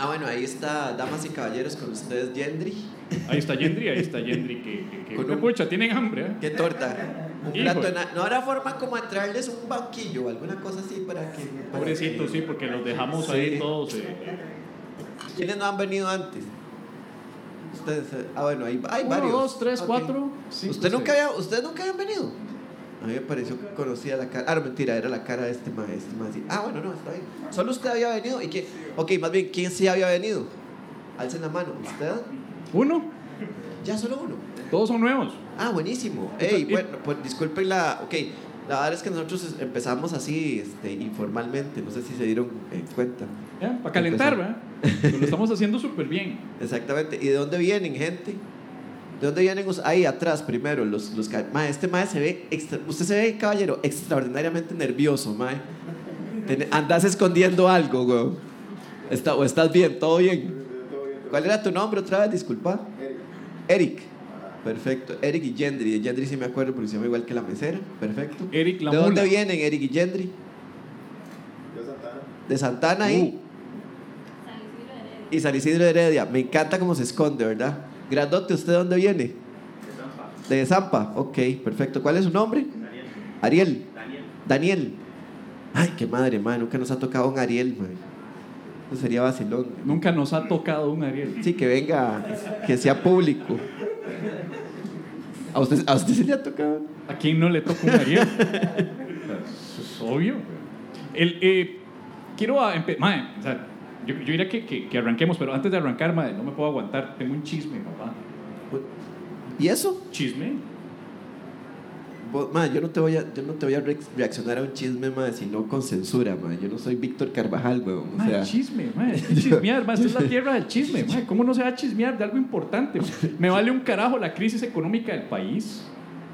Ah, bueno, ahí está, damas y caballeros, con ustedes, Gendry. Ahí está Yendri, ahí está Yendri, que, que, que- Con un- pucha, tienen hambre, ¿eh? ¿Qué torta? Un Hijo. plato de No habrá forma como entrarles un banquillo o alguna cosa así para que. para Pobrecitos, que- sí, porque los dejamos Sí. ahí todos. eh, ¿Quiénes no han venido antes? Ustedes. eh, Ah, bueno, hay, hay Uno, varios. dos, tres, Ok. cuatro. cinco, ¿Usted nunca seis. había, ¿Ustedes nunca habían venido? A mí me pareció que conocía la cara. Ah, no, mentira, era la cara de este maestro. Este. Ah, bueno, no, está bien. Solo usted había venido. ¿Y quién? Ok, más bien, ¿quién sí había venido? Alcen la mano. ¿Usted? Uno, Ya solo uno. todos son nuevos. Ah, buenísimo. Ey, bueno, pues disculpen la. Ok, la verdad es que nosotros empezamos así, este, informalmente. No sé si se dieron eh, cuenta. Para calentar, ¿verdad? Lo estamos haciendo súper bien. Exactamente. ¿Y de dónde vienen, gente? ¿De dónde vienen? Ahí atrás, primero. Los, los, mae, este mae se ve. extra- usted se ve, caballero, extraordinariamente nervioso, mae. Ten- Andas escondiendo algo, güey. Está, ¿O estás bien? ¿Todo bien? ¿Cuál era tu nombre otra vez? Disculpa. Eric. Perfecto. Eric y Gendry. De Gendry sí me acuerdo porque se llama igual que la mesera. Perfecto. Eric la ¿De dónde mula. vienen Eric y Gendry? De Santana ahí. Uh. Y San Isidro de Heredia. Me encanta cómo se esconde, ¿verdad? Grandote, ¿usted de dónde viene? De Zampa. Ok, perfecto. ¿Cuál es su nombre? Ariel. Daniel. Ay, qué madre, man. Nunca nos ha tocado un Ariel, man. Eso sería vacilón. Nunca nos ha tocado un Ariel. Sí, que venga, que sea público. ¿A usted, a usted se le ha tocado? ¿A quién no le toca un Ariel? Eso es obvio. El, eh, quiero mae, o sea, yo, yo diría que, que, que arranquemos, pero antes de arrancar, mae, no me puedo aguantar. Tengo un chisme, papá. ¿Y eso? ¿Chisme? Vos, ma, yo no te voy a, yo no te voy a re- reaccionar a un chisme, ma, sino con censura, ma. Yo no soy Víctor Carvajal, weón. O Mae, sea, chisme, que chismear, mae, esta es la tierra del chisme, mae. ¿Cómo no se va a chismear de algo importante? Me vale un carajo la crisis económica del país.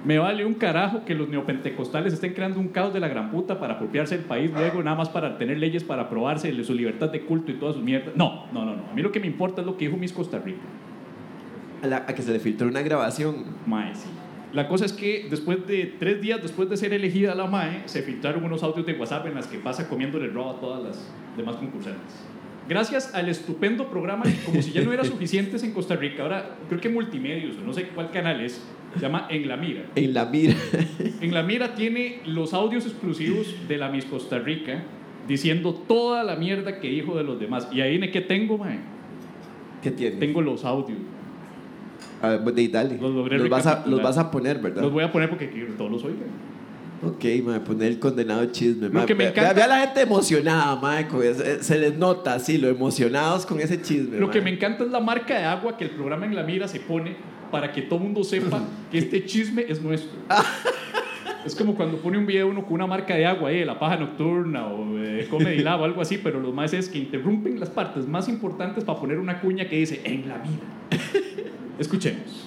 Me vale un carajo que los neopentecostales estén creando un caos de la gran puta para apropiarse del país luego, nada más para tener leyes para aprobarse de su libertad de culto y todas sus mierdas. No, no, no, no. A mí lo que me importa es lo que dijo Miss Costa Rica. a, la- a que se le filtró una grabación. Mae, sí. La cosa es que después de tres días después de ser elegida la MAE, se filtraron unos audios de WhatsApp en las que pasa comiéndole el robo a todas las demás concursantes. Gracias al estupendo programa, que como si ya no era suficientes en Costa Rica, ahora creo que Multimedios, o no sé cuál canal es, se llama En la Mira. En la mira. En la Mira tiene los audios exclusivos de la Miss Costa Rica diciendo toda la mierda que dijo de los demás. Y ahí, ¿qué tengo, mae? ¿Qué tiene? Tengo los audios. A ver, pues, de- dale. Los los, vas a, los vas a poner, ¿verdad? Los voy a poner porque quiero que todos los oigan. Ok, ma, poner el condenado chisme. ma. que me encanta- Ve, ve a la gente emocionada, ma, con ese- se les nota así, lo emocionados con ese chisme. Lo que me encanta es la marca de agua que el programa en la mira se pone para que todo mundo sepa que este chisme es nuestro. Es como cuando pone un video uno con una marca de agua, eh, la paja nocturna o eh, Comedy Lab o algo así, pero lo más es que interrumpen las partes más importantes para poner una cuña que dice en la mira. Escuchemos.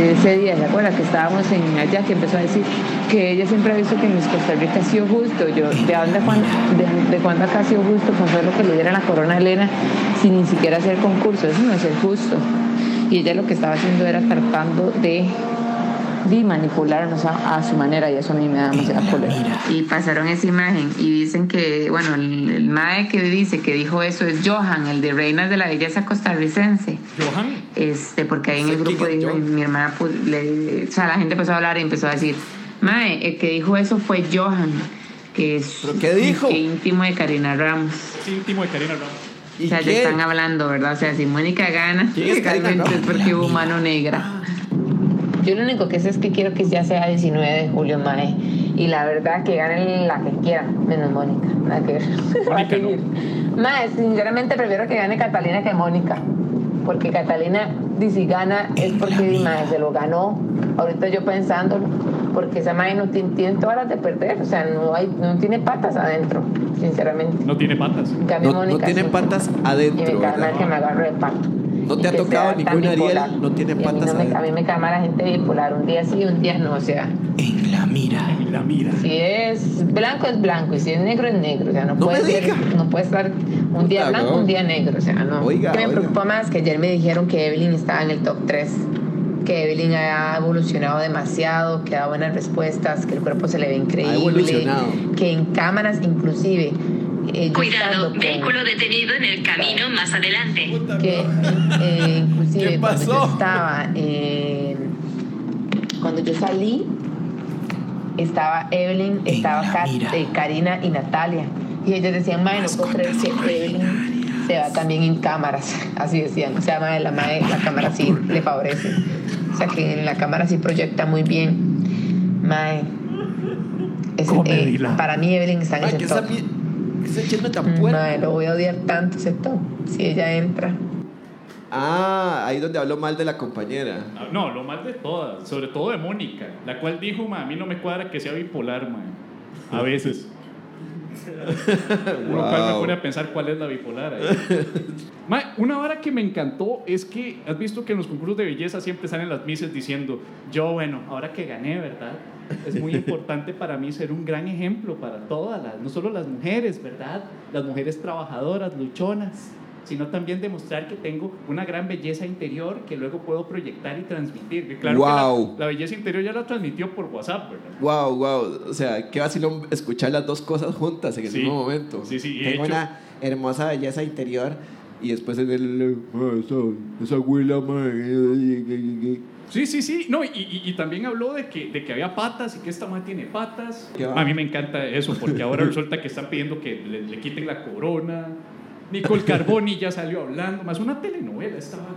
Ese día, ¿se acuerda? Que estábamos en allá, que empezó a decir que ella siempre ha visto que Miss Costa Rica ha sido justo. Yo, ¿de dónde de, cuándo acá ha sido justo con solo que le dieran la corona a Elena sin ni siquiera hacer concurso? Eso no es ser justo. Y ella lo que estaba haciendo era tratando de, de manipularnos a, a su manera y eso a mí me da demasiada cólera. Y pasaron esa imagen y dicen que, bueno, el, el mae que dice que dijo eso es Johan, el de Reinas de la Belleza costarricense Johan, este, porque ahí en el ¿Quién grupo dijo, y mi hermana, pu- le- o sea, la gente empezó a hablar y empezó a decir, Mae, el que dijo eso fue Johan, que es ¿Pero qué dijo? que íntimo de Karina Ramos. es íntimo de Karina Ramos. ¿Y o sea, qué? te están hablando, ¿verdad? O sea, si Mónica gana, ¿Quién es Karina realmente es porque hubo mano negra. Yo lo único que sé es que quiero que ya sea 19 de julio, Mae. Y la verdad que gane la que quiera, menos Mónica. Nada que ver. Mónica no. Mae, sinceramente prefiero que gane Catalina que Mónica. Porque Catalina, si gana, es porque mae, se lo ganó. Ahorita yo pensándolo. Porque esa Mae no tiene, tiene todas las de perder. O sea, no, hay, no tiene patas adentro, sinceramente. No tiene patas. En cambio, No, tiene sí. patas Y me adentro, mal ¿verdad? que me agarro de pato. ¿No te ha tocado ningún Ariel? No tiene Y a mí patas no me-. A mí me cae mal la gente bipolar. Un día sí, un día no. O sea, En la mira. En la mira. si es blanco es blanco y si es negro es negro. O sea, no, No puede ser, no puede estar un día Puta, blanco, no. un día negro. O sea, no. Oiga, que me oiga. preocupa más que ayer me dijeron que Evelyn estaba en el top 3. Que Evelyn ha evolucionado demasiado, que da buenas respuestas, que el cuerpo se le ve increíble, evolucionado. que en cámaras inclusive eh, Cuidado, vehículo detenido en el camino más adelante. que eh, inclusive ¿Qué cuando yo pasó? estaba eh, cuando yo salí estaba Evelyn estaba Kat- eh, Karina y Natalia. Y ellos decían mae no puedo creer que Evelyn se va también en cámaras así decían. O sea mae, la mae, la cámara sí le favorece o sea que en la cámara sí proyecta muy bien. Mae eh, para mí Evelyn está en ese top ese chisme tan Mm, mae, lo voy a odiar tanto top si ella entra Ah, ahí donde habló mal de la compañera. Ah, No, lo más de todas, sobre todo de Mónica, la cual dijo, "Ma, a mí no me cuadra que sea bipolar, ma". A veces. Lo cual me Wow. pone a pensar cuál es la bipolar ahí. Ma, una hora que me encantó es que has visto que en los concursos de belleza siempre salen las mises diciendo, yo bueno, ahora que gané, ¿verdad? Es muy importante para mí ser un gran ejemplo para todas las, no solo las mujeres, ¿verdad? Las mujeres trabajadoras, luchonas, sino también demostrar que tengo una gran belleza interior que luego puedo proyectar y transmitir. Que Claro que Wow. la, la belleza interior ya la transmitió por WhatsApp, ¿verdad? Wow, wow. O sea, qué vacilón escuchar las dos cosas juntas en el Sí. mismo momento. Sí, sí, Tengo hecho- una hermosa belleza interior y después en el. "Ah, esa, esa abuela. Sí, sí, sí. No, y, y- y también habló de que, de que había patas y que esta madre tiene patas. A mí me encanta eso, porque ahora resulta que están pidiendo que le, le quiten la corona. Nicole Carboni ya salió hablando, más una telenovela esta vara.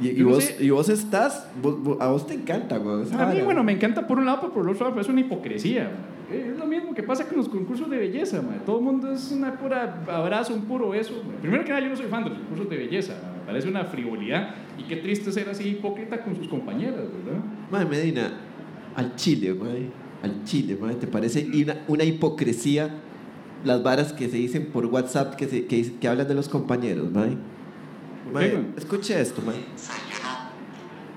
Y, y Yo no vos, sé- y vos estás. vos- vos- a vos te encanta, güey. A mí, bueno, me encanta por un lado, pero por el otro lado es una hipocresía. man. Es lo mismo que pasa con los concursos de belleza. man. Todo el mundo es una pura abrazo, un puro eso. man. Primero que nada, yo no soy fan de los concursos de belleza. Me parece una frivolidad. Y qué triste ser así hipócrita con sus compañeras, ¿verdad? Mae, Medina, al chile, mae. Al chile, mae. ¿Te parece una, una hipocresía las varas que se dicen por WhatsApp que, se, que, que hablan de los compañeros, mae? ¿Por qué, Mae, escuche esto, mae. Yo no,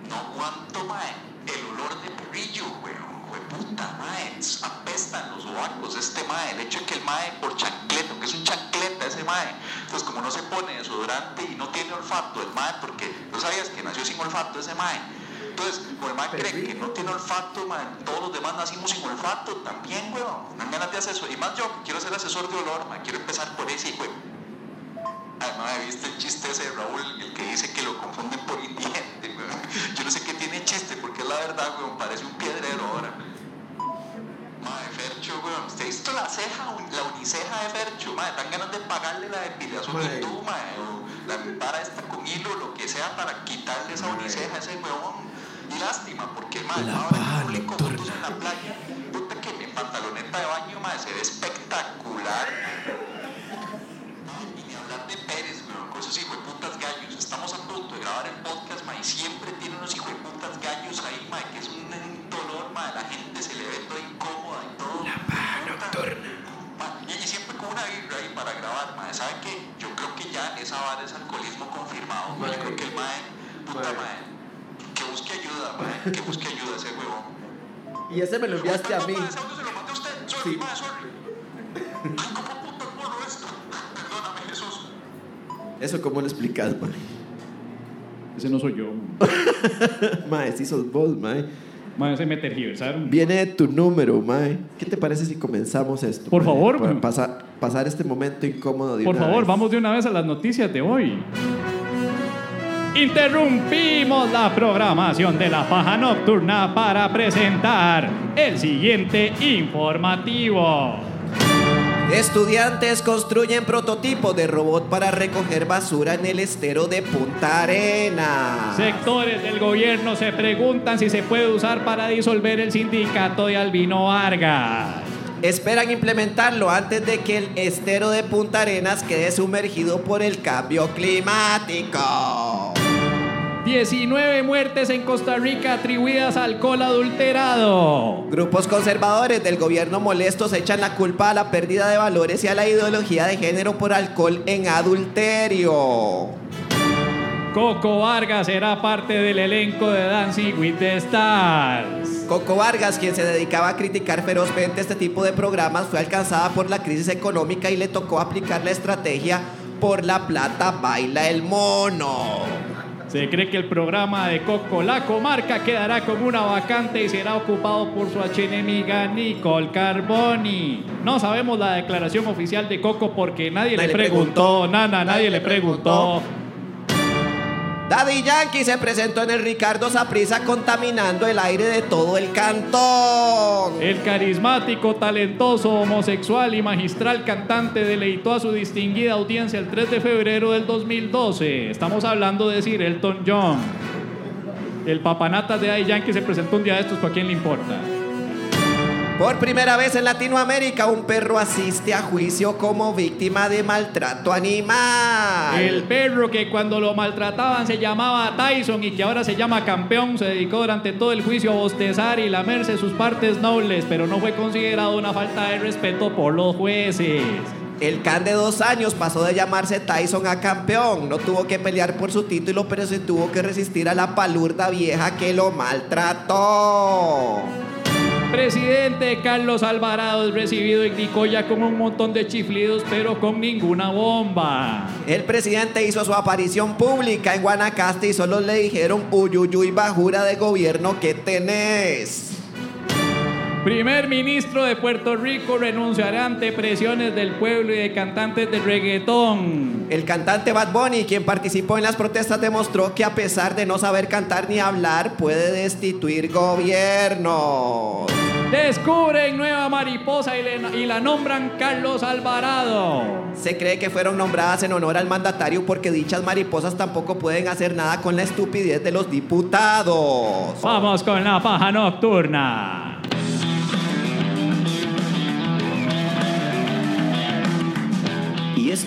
no aguanto, mae, el olor de perrillo, weón, puta, mae, apestan los sobacos este mae, el hecho de que el mae por chancleta, que es un chancleta ese mae, entonces como no se pone desodorante y no tiene olfato el mae, porque no sabías que nació sin olfato ese mae, entonces, como el mae cree que no tiene olfato, todos los demás nacimos sin olfato, también, weón, no dan ganas de eso, y más yo, que quiero ser asesor de olor, quiero empezar por ese, de Además, ¿viste el chiste ese de Raúl, el que dice que lo confunden por indigente? weón? Yo no sé qué tiene chiste, porque es la verdad, weón, parece un piedrero ahora. Madre, Fercho, weón, ¿usted ha visto la ceja, la uniceja de Fercho? Madre, dan ganas de pagarle la depilación Mae. hindú, madre, o la para esta con hilo, lo que sea, para quitarle esa uniceja a ese weón. Y lástima, porque, madre, La ahora paja nocturna. fotos en la playa, puta que mi pantaloneta de baño, madre, se ve espectacular. Y ni hablar de Pérez, weón, con esos hijueputas gallos. Estamos a punto de grabar el podcast, ma, y siempre tiene unos hijueputas gallos ahí, ma, que es un, un dolor, ma, la gente se le ve toda incómoda y todo. La y, y siempre con una vibra ahí para grabar, ma. ¿Sabe qué? Yo creo que ya esa vara es alcoholismo confirmado, ma. Yo creo que el mae, puta mae, que busque ayuda, mae, que busque ayuda ese huevón. Y ese me lo enviaste a mí. se lo mandé a usted. Sorry, Sí. sorry. Ay, cómo puedo esto. Perdóname, Jesús. Eso, ¿cómo lo explicas, mae? Ese no soy yo. Mae, sí sos vos, mae. Mae, ese me tergiversaron. Viene de tu número, mae. ¿Qué te parece si comenzamos esto? Por mae? favor, Para pasar este momento incómodo de Por una favor, vez. vamos de una vez a las noticias de hoy. Interrumpimos la programación de la paja nocturna para presentar el siguiente informativo. Estudiantes construyen prototipo de robot para recoger basura en el estero de Punta Arena. Sectores del gobierno se preguntan si se puede usar para disolver el sindicato de Albino Vargas. Esperan implementarlo antes de que el estero de Punta Arenas quede sumergido por el cambio climático. 19 muertes en Costa Rica atribuidas a alcohol adulterado. Grupos conservadores del gobierno molestos echan la culpa a la pérdida de valores y a la ideología de género por alcohol en adulterio. Coco Vargas será parte del elenco de Dancing with the Stars. Coco Vargas, quien se dedicaba a criticar ferozmente este tipo de programas, fue alcanzada por la crisis económica y le tocó aplicar la estrategia por la plata baila el mono. Se cree que el programa de Coco La Comarca quedará como una vacante y será ocupado por su archienemiga Nicole Carboni. No sabemos la declaración oficial de Coco porque nadie, Nadie le preguntó, preguntó. nana, nadie, Nadie le le preguntó. Daddy Yankee se presentó en el Ricardo Saprisa contaminando el aire de todo el cantón. El carismático, talentoso, homosexual y magistral cantante deleitó a su distinguida audiencia el 3 de febrero del 2012. Estamos hablando de Sir Elton John. El papanata de Daddy Yankee se presentó un día de estos, ¿para quién le importa? Por primera vez en Latinoamérica, un perro asiste a juicio como víctima de maltrato animal. El perro que cuando lo maltrataban se llamaba Tyson y que ahora se llama campeón se dedicó durante todo el juicio a bostezar y lamerse sus partes nobles, pero no fue considerado una falta de respeto por los jueces. El can de dos años pasó de llamarse Tyson a campeón. No tuvo que pelear por su título, pero se tuvo que resistir a la palurda vieja que lo maltrató. Presidente Carlos Alvarado es recibido en Nicoya con un montón de chiflidos, pero con ninguna bomba. El presidente hizo su aparición pública en Guanacaste y solo le dijeron uyuyuy bajura de gobierno que tenés. Primer ministro de Puerto Rico renunciará ante presiones del pueblo y de cantantes de reggaetón. El cantante Bad Bunny, quien participó en las protestas, demostró que a pesar de no saber cantar ni hablar, puede destituir gobiernos. Descubren nueva mariposa y, le- y la nombran Carlos Alvarado. Se cree que fueron nombradas en honor al mandatario porque dichas mariposas tampoco pueden hacer nada con la estupidez de los diputados. Vamos con la paja nocturna.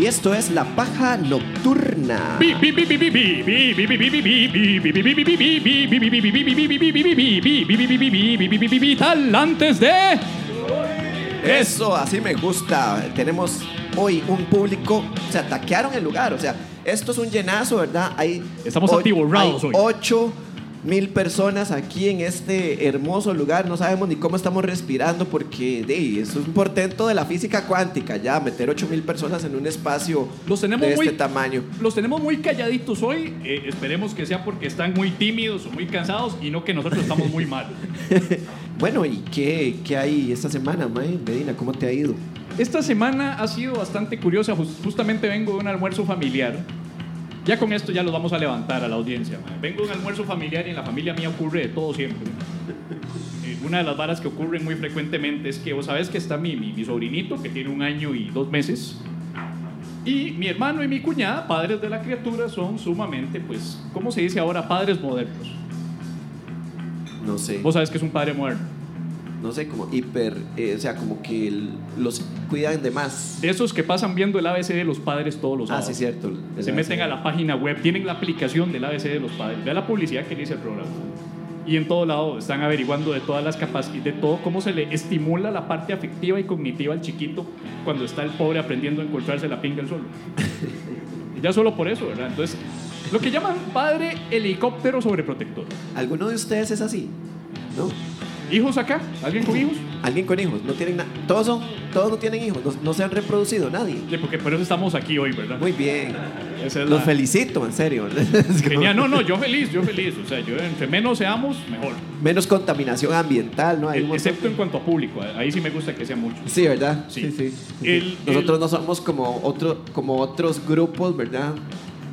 Y esto es La Paja Nocturna. Vital antes de. Eso, así me gusta. Tenemos hoy un público, se ataquearon el lugar, o sea, esto es un llenazo, ¿verdad? Hay Estamos o- atiborrados hay hoy. ocho mil personas aquí en este hermoso lugar. No sabemos ni cómo estamos respirando porque eso es un portento de la física cuántica, ya meter ocho mil personas en un espacio Los tenemos de muy- este tamaño. Los tenemos muy calladitos hoy. eh, esperemos que sea porque están muy tímidos o muy cansados y no que nosotros estamos muy mal. Bueno, ¿y qué, qué hay esta semana, May? Medina? ¿Cómo te ha ido? Esta semana ha sido bastante curiosa. Jus- Justamente vengo de un almuerzo familiar. Ya con esto ya los vamos a levantar a la audiencia. mae. Vengo de un almuerzo familiar y en la familia mía ocurre de todo siempre. Eh, Una de las varas que ocurren muy frecuentemente es que vos sabés que está mi, mi, mi sobrinito que tiene un año y dos meses. Y mi hermano y mi cuñada, padres de la criatura, son sumamente, pues, ¿cómo se dice ahora? Padres modernos. No sé. Vos sabés que es un padre moderno. No sé, como hiper, eh, o sea, como que el- los cuidan de más. De esos que pasan viendo el ABC de los padres todos los Ah, sábados. sí, cierto. Se meten a la página web, tienen la aplicación del ABC de los padres, vea la publicidad que le dice el programa. Y en todo lado están averiguando de todas las capacidades, de todo cómo se le estimula la parte afectiva y cognitiva al chiquito cuando está el pobre aprendiendo a encontrarse la pinga el solo. Ya solo por eso, ¿verdad? Entonces, lo que llaman padre helicóptero sobreprotector. ¿Alguno de ustedes es así? ¿No? ¿Hijos acá? ¿Alguien con hijos? ¿Alguien con hijos? ¿No tienen nada? ¿Todos, son- todos no tienen hijos? ¿No, no se han reproducido? ¿Nadie? Sí, porque por eso estamos aquí hoy, ¿verdad? Muy bien. Esa es Los la- felicito, en serio. Es como Genial. No, no, yo feliz, yo feliz. O sea, yo entre menos seamos, mejor. Menos contaminación ambiental, ¿no? Hay un montón- Excepto en cuanto a público. Ahí sí me gusta que sea mucho. Sí, ¿verdad? Sí. sí. El- Nosotros no somos como, otro, como otros grupos, ¿verdad?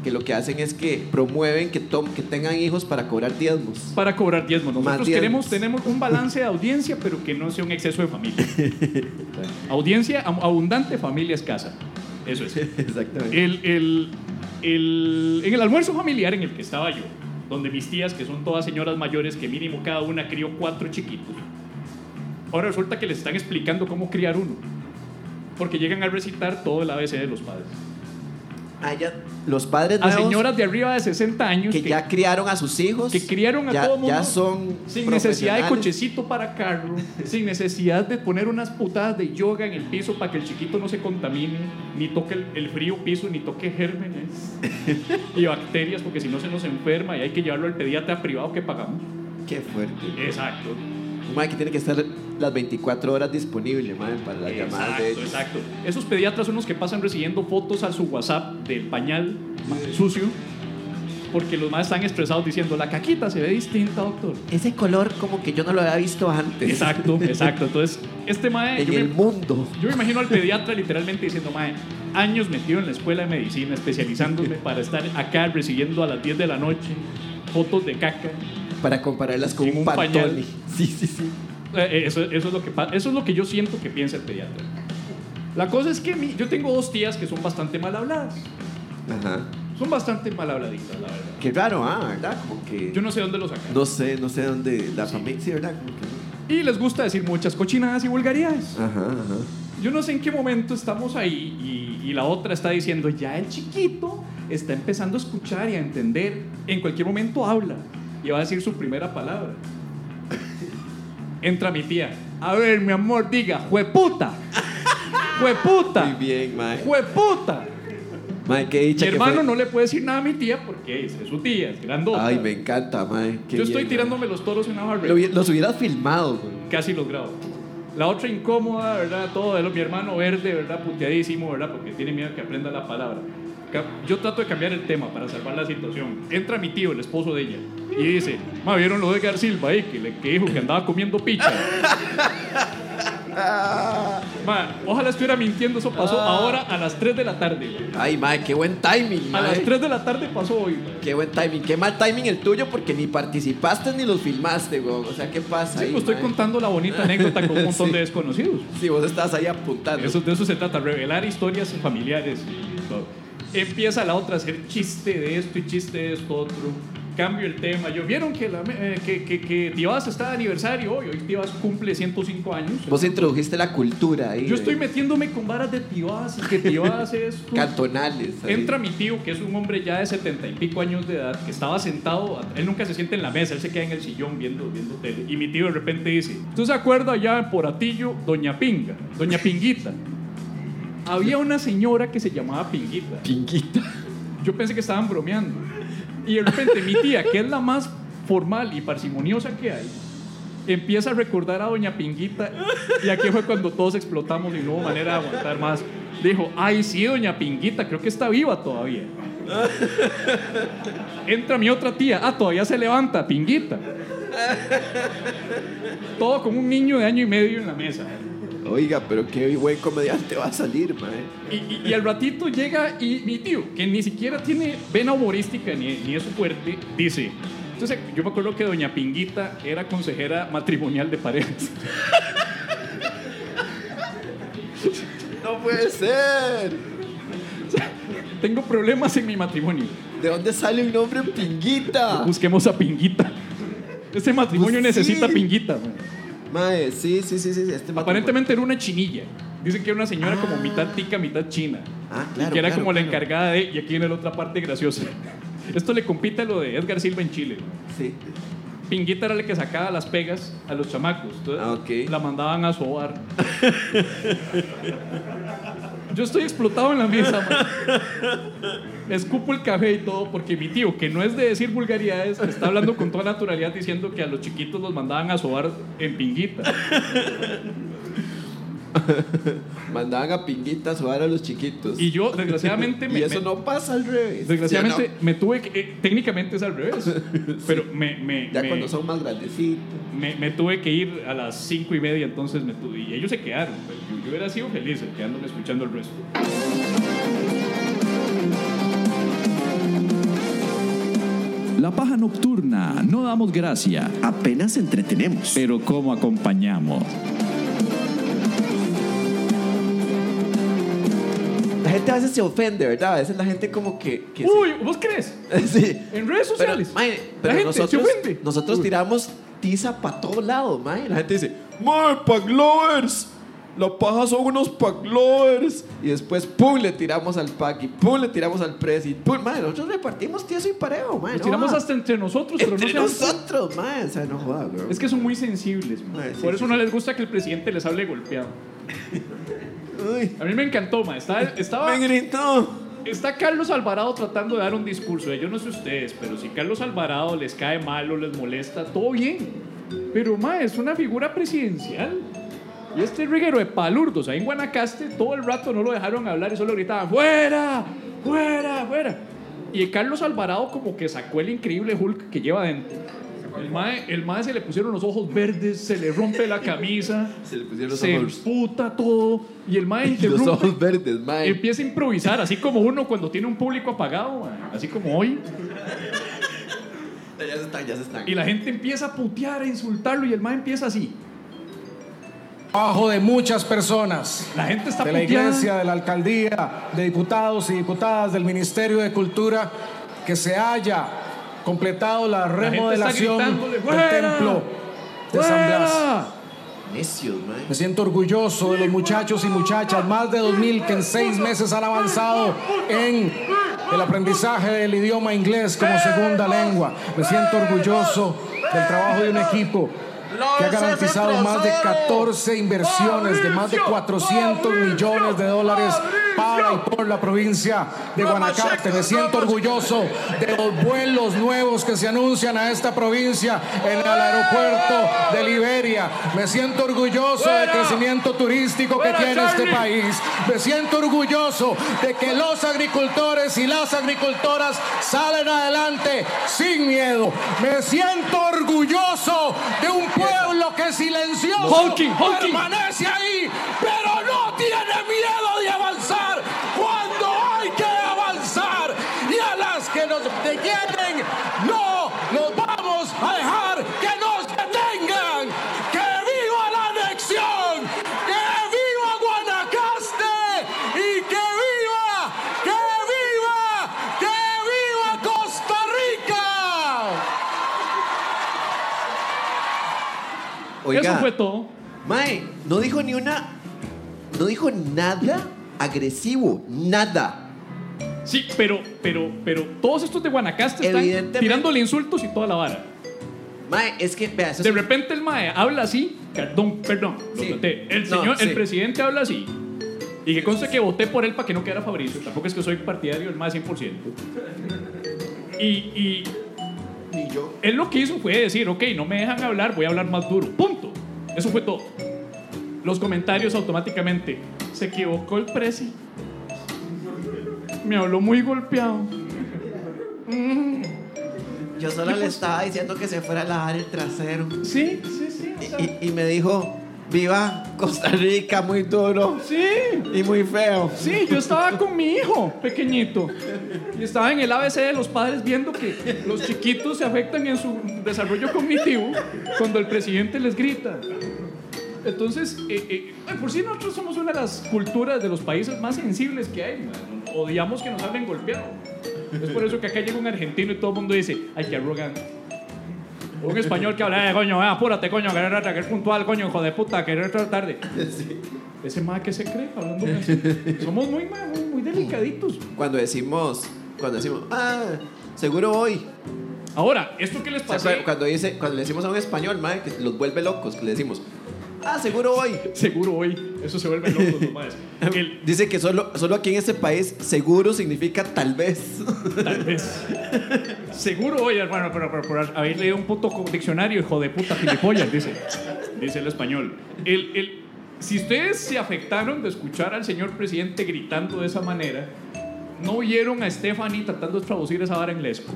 Que lo que hacen es que promueven que, tom- que tengan hijos para cobrar diezmos. Para cobrar diezmos. Nosotros diezmos. queremos, tenemos un balance de audiencia, pero que no sea un exceso de familia. audiencia abundante, familia escasa. Eso es. Exactamente. El, el- el- en el almuerzo familiar en el que estaba yo, donde mis tías, que son todas señoras mayores, que mínimo cada una crió cuatro chiquitos, ahora resulta que les están explicando cómo criar uno. Porque llegan a recitar todo el ABC de los padres. Ah, ya- los padres a nuevos señoras de arriba de 60 años que ya criaron a sus hijos. que criaron a ya, todo mundo Ya son sin necesidad de cochecito para carro, sin necesidad de poner unas putadas de yoga en el piso para que el chiquito no se contamine, ni toque el, el frío piso, ni toque gérmenes y bacterias, porque si no se nos enferma y hay que llevarlo al pediatra privado que pagamos. Qué fuerte. Exacto. Un mae que tiene que estar las 24 horas disponible, mae, para las llamadas de Exacto, ellos. exacto. Esos pediatras son los que pasan recibiendo fotos a su WhatsApp del pañal ma- sucio, porque los más están estresados diciendo, la caquita se ve distinta, doctor. Ese color como que yo no lo había visto antes. Exacto, exacto. Entonces, este mae, En el me, mundo. yo me imagino al pediatra literalmente diciendo, mae, años metido en la escuela de medicina, especializándome para estar acá recibiendo a las 10 de la noche fotos de caca. Para compararlas con un, un pantone. Sí, sí, sí. Eh, Eso, eso, es lo que, eso es lo que yo siento que piensa el pediatra. La cosa es que mi- yo tengo dos tías que son bastante mal habladas. Ajá. Son bastante mal habladitas, la verdad. Qué raro, ah, ¿verdad? Como que... Yo no sé dónde lo sacan. No sé, no sé dónde... La familia... Sí, ¿verdad? Como que... Y les gusta decir muchas cochinadas y vulgaridades. Ajá, ajá. Yo no sé en qué momento estamos ahí y, y la otra está diciendo, ya el chiquito está empezando a escuchar y a entender. En cualquier momento habla y va a decir su primera palabra. Entra mi tía. A ver, mi amor, diga, jueputa. Jueputa. Muy bien, mae. Jueputa. Mae, qué Mi dicha que hermano fue- no le puede decir nada a mi tía porque es, es su tía, es grandota. Ay, me encanta, mae. Qué Yo estoy bien, tirándome los toros en la barrera. Lo hubi- Los hubieras filmado, güey. casi los grabo. La otra incómoda, ¿verdad? Todo de lo, mi hermano verde, ¿verdad? Puteadísimo, ¿verdad? Porque tiene miedo que aprenda la palabra. Yo trato de cambiar el tema para salvar la situación. Entra mi tío, el esposo de ella, y dice, ma, ¿vieron lo de Edgar Silva ahí? Que, le, que dijo que andaba comiendo picha. Ma, ojalá estuviera mintiendo, eso pasó ahora a las 3 de la tarde. Ay, mae, qué buen timing, A mae. las 3 de la tarde pasó hoy. Qué buen timing. Qué mal timing el tuyo porque ni participaste ni los filmaste, güey. O sea, ¿qué pasa Sí, ahí, pues estoy mae? contando la bonita anécdota con un montón Sí. de desconocidos. Sí, vos estabas ahí apuntando. Eso, de eso se trata, revelar historias familiares y todo. Empieza la otra a hacer chiste de esto y chiste de esto otro. Cambio el tema. Yo vieron que, la, eh, que, que, que Tibás está de aniversario hoy. Hoy Tibás cumple 105 años. Vos introdujiste la cultura ahí. Yo estoy metiéndome con varas de Tibás y que Tibás es... Cantonales. ahí. Entra mi tío, que es un hombre ya de setenta y pico años de edad, que estaba sentado, él nunca se sienta en la mesa, él se queda en el sillón viendo, viendo tele. Y mi tío de repente dice, ¿tú se acuerdas allá en Poratillo, Doña Pinga, Doña Pinguita? Había una señora que se llamaba Pinguita. Pinguita. Yo pensé que estaban bromeando. Y de repente mi tía, que es la más formal y parsimoniosa que hay, empieza a recordar a Doña Pinguita. Y aquí fue cuando todos explotamos y no hubo manera de aguantar más. Dijo, ay, sí, Doña Pinguita, creo que está viva todavía. Entra mi otra tía, ah, todavía se levanta, Pinguita. Todo como un niño de año y medio en la mesa. Oiga, pero qué buen comediante va a salir, mae. Y, y- y al ratito llega y mi tío, que ni siquiera tiene vena humorística ni, ni es fuerte, dice. Entonces, yo me acuerdo que doña Pinguita era consejera matrimonial de parejas. No puede ser. Tengo problemas en mi matrimonio. ¿De dónde sale un nombre Pinguita? Busquemos a Pinguita. Este matrimonio Pues sí. necesita Pinguita. man. Mae, sí, sí, sí, sí. Este Aparentemente era una chinilla. Dicen que era una señora como mitad tica, mitad china. Ah, Y claro. que era claro, como la encargada de. Y aquí viene la otra parte graciosa. Esto le compite a lo de Edgar Silva en Chile. Sí. Pinguita era la que sacaba las pegas a los chamacos. Entonces, Ah. La mandaban a sobar. Yo estoy explotado en la mesa, man. Escupo el café y todo porque mi tío, que no es de decir vulgaridades, está hablando con toda naturalidad diciendo que a los chiquitos los mandaban a sobar en pinguita. Mandaban a Pinguita a sobar a los chiquitos. Y yo, desgraciadamente, me, Y eso me- no pasa al revés. desgraciadamente ¿sí o me tuve que. eh, técnicamente es al revés. Pero me? Ya me- cuando son más grandecitos. me, tuve que ir a las cinco y media, entonces me tuve, y ellos se quedaron. pues, yo, yo hubiera sido feliz quedándome escuchando el resto. La paja nocturna, no damos gracia, Apenas entretenemos. pero ¿cómo acompañamos? La gente a veces se ofende, ¿verdad? A veces la gente como que... que se- Uy, ¿vos crees? sí. En redes Pero, sociales. mae, pero la gente se nosotros, ofende. nosotros tiramos tiza para todos lados, mae. La gente dice, mae, Pag Lovers. La paja son unos pack lovers. Y después, pum, le tiramos al pack y pum, le tiramos al presi. Pum, madre, nosotros repartimos tieso y parejo, madre. Nos no tiramos joda. hasta entre nosotros, pero Entre no sean- nosotros, madre. O sea, no joda, bro. Es que son muy sensibles, ma. Mae, sí, Por eso sí, no sí. les gusta que el presidente les hable golpeado. Uy, A mí me encantó, ma. Estaba, estaba, me gritó. está Carlos Alvarado tratando de dar un discurso. Yo no sé ustedes, pero si Carlos Alvarado les cae mal o les molesta, todo bien. Pero, ma, es una figura presidencial. Y este reguero de palurdos ahí en Guanacaste, todo el rato no lo dejaron hablar y solo gritaban, ¡fuera! ¡fuera! ¡fuera! Y Carlos Alvarado como que sacó el increíble Hulk que lleva dentro. El mae, el mae se le pusieron los ojos verdes, se le rompe la camisa, Se le pusieron los se ojos. emputa todo y el mae Los interrumpe. ojos verdes, madre. Empieza a improvisar, así como uno cuando tiene un público apagado, mae, así como hoy. Ya se están, ya se están. Y la gente empieza a putear, a insultarlo y el mae empieza así. Trabajo de muchas personas. La gente está de la puteada. iglesia, de la alcaldía, de diputados y diputadas del Ministerio de Cultura, que se haya completado la remodelación del "¡Fuera! templo de San Blas. Me siento orgulloso de los muchachos y muchachas, más de 2.000 que en seis meses han avanzado en el aprendizaje del idioma inglés como segunda lengua. Me siento orgulloso del trabajo de un equipo que ha garantizado más de 14 inversiones de más de 400 millones de dólares para y por la provincia de Guanacaste. Me siento orgulloso de los vuelos nuevos que se anuncian a esta provincia en el aeropuerto de Liberia. Me siento orgulloso del crecimiento turístico que tiene este país. Me siento orgulloso de que los agricultores y las agricultoras salen adelante sin miedo. Me siento orgulloso de un pueblo que hulking. permanece ahí, Oiga, Eso fue todo. Mae, no dijo ni una. No dijo nada agresivo. Nada. Sí, pero, pero, pero todos estos de Guanacaste están Evidentemente. tirándole insultos y toda la vara. Mae, es que, vea, eso De es- repente el mae habla así, perdón, perdón, lo Sí. traté. El No, señor, sí. el presidente habla así. Y que conste que voté por él para que no quedara Fabricio. Tampoco es que soy partidario del más 100%. Y, y Ni yo. él lo que hizo fue decir, ok, no me dejan hablar, voy a hablar más duro. Punto. Eso fue todo. Los comentarios automáticamente. Se equivocó el presi. Me habló muy golpeado. Yo solo le estaba diciendo que se fuera a lavar el trasero. Sí, sí, sí. o sea, Y, y me dijo: Viva Costa Rica, muy duro sí. y muy feo. Sí, yo estaba con mi hijo pequeñito y estaba en el ABC de los padres viendo que los chiquitos se afectan en su desarrollo cognitivo cuando el presidente les grita. Entonces, eh, eh, por si nosotros somos una de las culturas de los países más sensibles que hay, odiamos que nos hablen golpeado. Es por eso que acá llega un argentino y todo el mundo dice, ay, qué arrogante. O Un español que habla, eh, coño, eh, apúrate, coño, que que eres puntual, coño, hijo de puta, que eres tarde. Ese más que se cree hablando así. Somos muy, muy, muy delicaditos. Cuando decimos, cuando decimos, ah, seguro hoy. Ahora, ¿esto qué les ¿Se pasa? acuerdan? Cuando, dice, cuando le decimos a un español, mae, que los vuelve locos, que le decimos, ah, seguro hoy. Seguro hoy, eso se vuelve loco, los maes. El- Dice que solo, solo aquí en este país, seguro significa tal vez. tal vez. Seguro hoy, hermano, pero, pero por haber leído un puto diccionario, hijo de puta gilipollas, dice. Dice el español. El, el- si ustedes se afectaron de escuchar al señor presidente gritando de esa manera, no vieron a Stephanie tratando de traducir esa vara en lesco.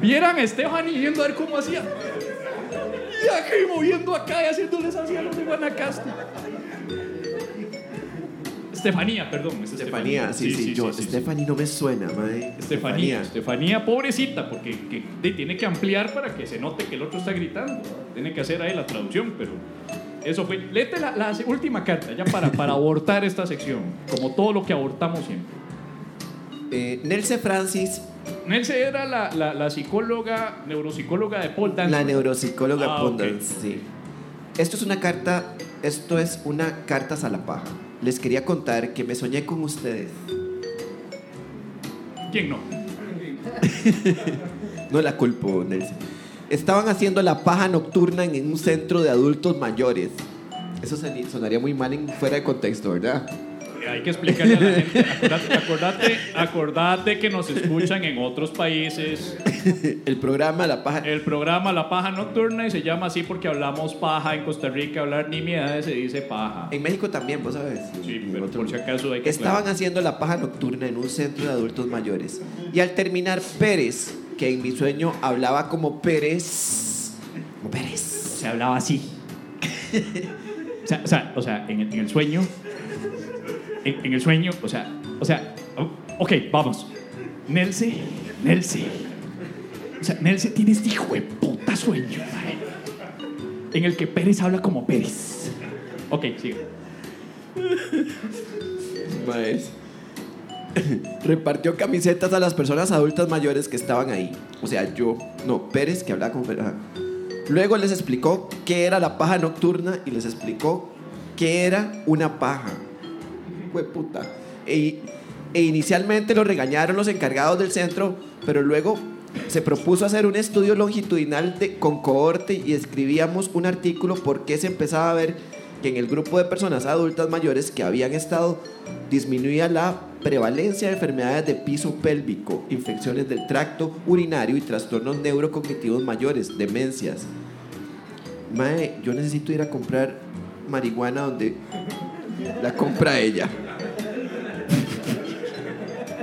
Vieran a Stephanie yendo a ver cómo hacía. Y aquí moviendo acá y haciéndoles así a los de Guanacaste. Estefanía, perdón. es Estefanía, sí, sí, yo. sí, sí. Stephanie no me suena, mae. Estefanía, Estefanía, pobrecita, porque que- de- tiene que ampliar para que se note que el otro está gritando. Tiene que hacer ahí la traducción, pero eso fue. Léete la, la última carta, ya para, para abortar esta sección, como todo lo que abortamos siempre. Eh, Nelce Francis, Nelce era la, la, la psicóloga, neuropsicóloga de Paul Dance. la neuropsicóloga Ah, Paul ok. Dance, sí. Esto es una carta esto es una carta a la paja. Les quería contar que me soñé con ustedes. ¿Quién no? No la culpo, Nelson. Estaban haciendo la paja nocturna en un centro de adultos mayores. Eso sonaría muy mal en fuera de contexto, ¿verdad? Hay que explicarle a la gente. Acordate, acordate, acordate que nos escuchan en otros países. El programa La Paja. El programa La Paja Nocturna y se llama así porque hablamos paja. En Costa Rica hablar nimiedades se dice paja. En México también, vos sabes. Sí, pero por si acaso hay que Estaban haciendo la paja nocturna en un centro de adultos mayores. Y al terminar, Pérez, que en mi sueño hablaba como Pérez. Como Pérez. Se hablaba así. o, sea, o, sea, o sea, en el, en el sueño. En, el sueño, o sea, o sea, ok, vamos. Nelce, Nelce. O sea, Nelce tiene este hijo de puta sueño, mae, En el que Pérez habla como Pérez. Ok, sigue. Maes. Repartió camisetas a las personas adultas mayores que estaban ahí. O sea, yo. No, Pérez, que hablaba como Pérez. Luego les explicó qué era la paja nocturna y les explicó qué era una paja. Fue puta. E, e inicialmente lo regañaron los encargados del centro, pero luego se propuso hacer un estudio longitudinal de, con cohorte y escribíamos un artículo porque se empezaba a ver que en el grupo de personas adultas mayores que habían estado disminuía la prevalencia de enfermedades de piso pélvico, infecciones del tracto urinario y trastornos neurocognitivos mayores, demencias. Mae, yo necesito ir a comprar marihuana donde la compra ella.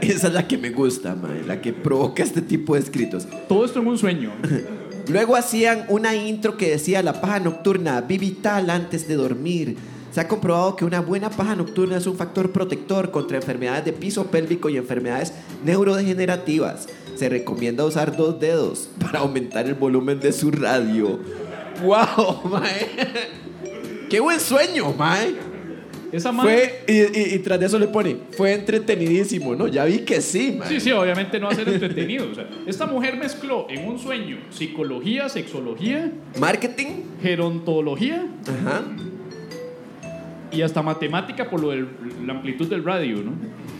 Esa es la que me gusta, mae, la que provoca este tipo de escritos. Todo esto en un sueño. Luego hacían una intro que decía la paja nocturna, vivital antes de dormir. Se ha comprobado que una buena paja nocturna es un factor protector contra enfermedades de piso pélvico y enfermedades neurodegenerativas. Se recomienda usar dos dedos para aumentar el volumen de su radio. ¡Wow, mae! ¡Qué buen sueño, mae! Esa madre. Fue, y, y- y tras de eso le pone, fue entretenidísimo, ¿no? Ya vi que sí, mae. Sí, sí, obviamente no va a ser entretenido. O sea, esta mujer mezcló en un sueño psicología, sexología, Marketing, gerontología ajá. y hasta matemática por lo de la amplitud del radio, ¿no?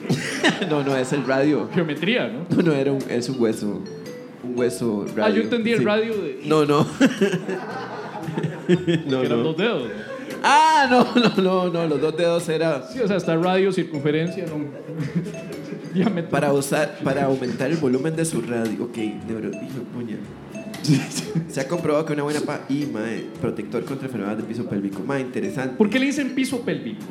No, no, es el radio. Geometría, ¿no? No, no, era un, es un hueso. Un hueso radio. Ah, yo entendí el radio de. No, no. que no, eran no. dos dedos. Ah, no, no, no, no. Los dos dedos era Sí, o sea, está radio, circunferencia, ¿no? Diámetro. para usar, para aumentar el volumen de su radio. Ok, neuro, hijo de puña. Se ha comprobado que una buena pa y mae, protector contra enfermedades de piso pélvico. Mae, interesante. ¿Por qué le dicen piso pélvico?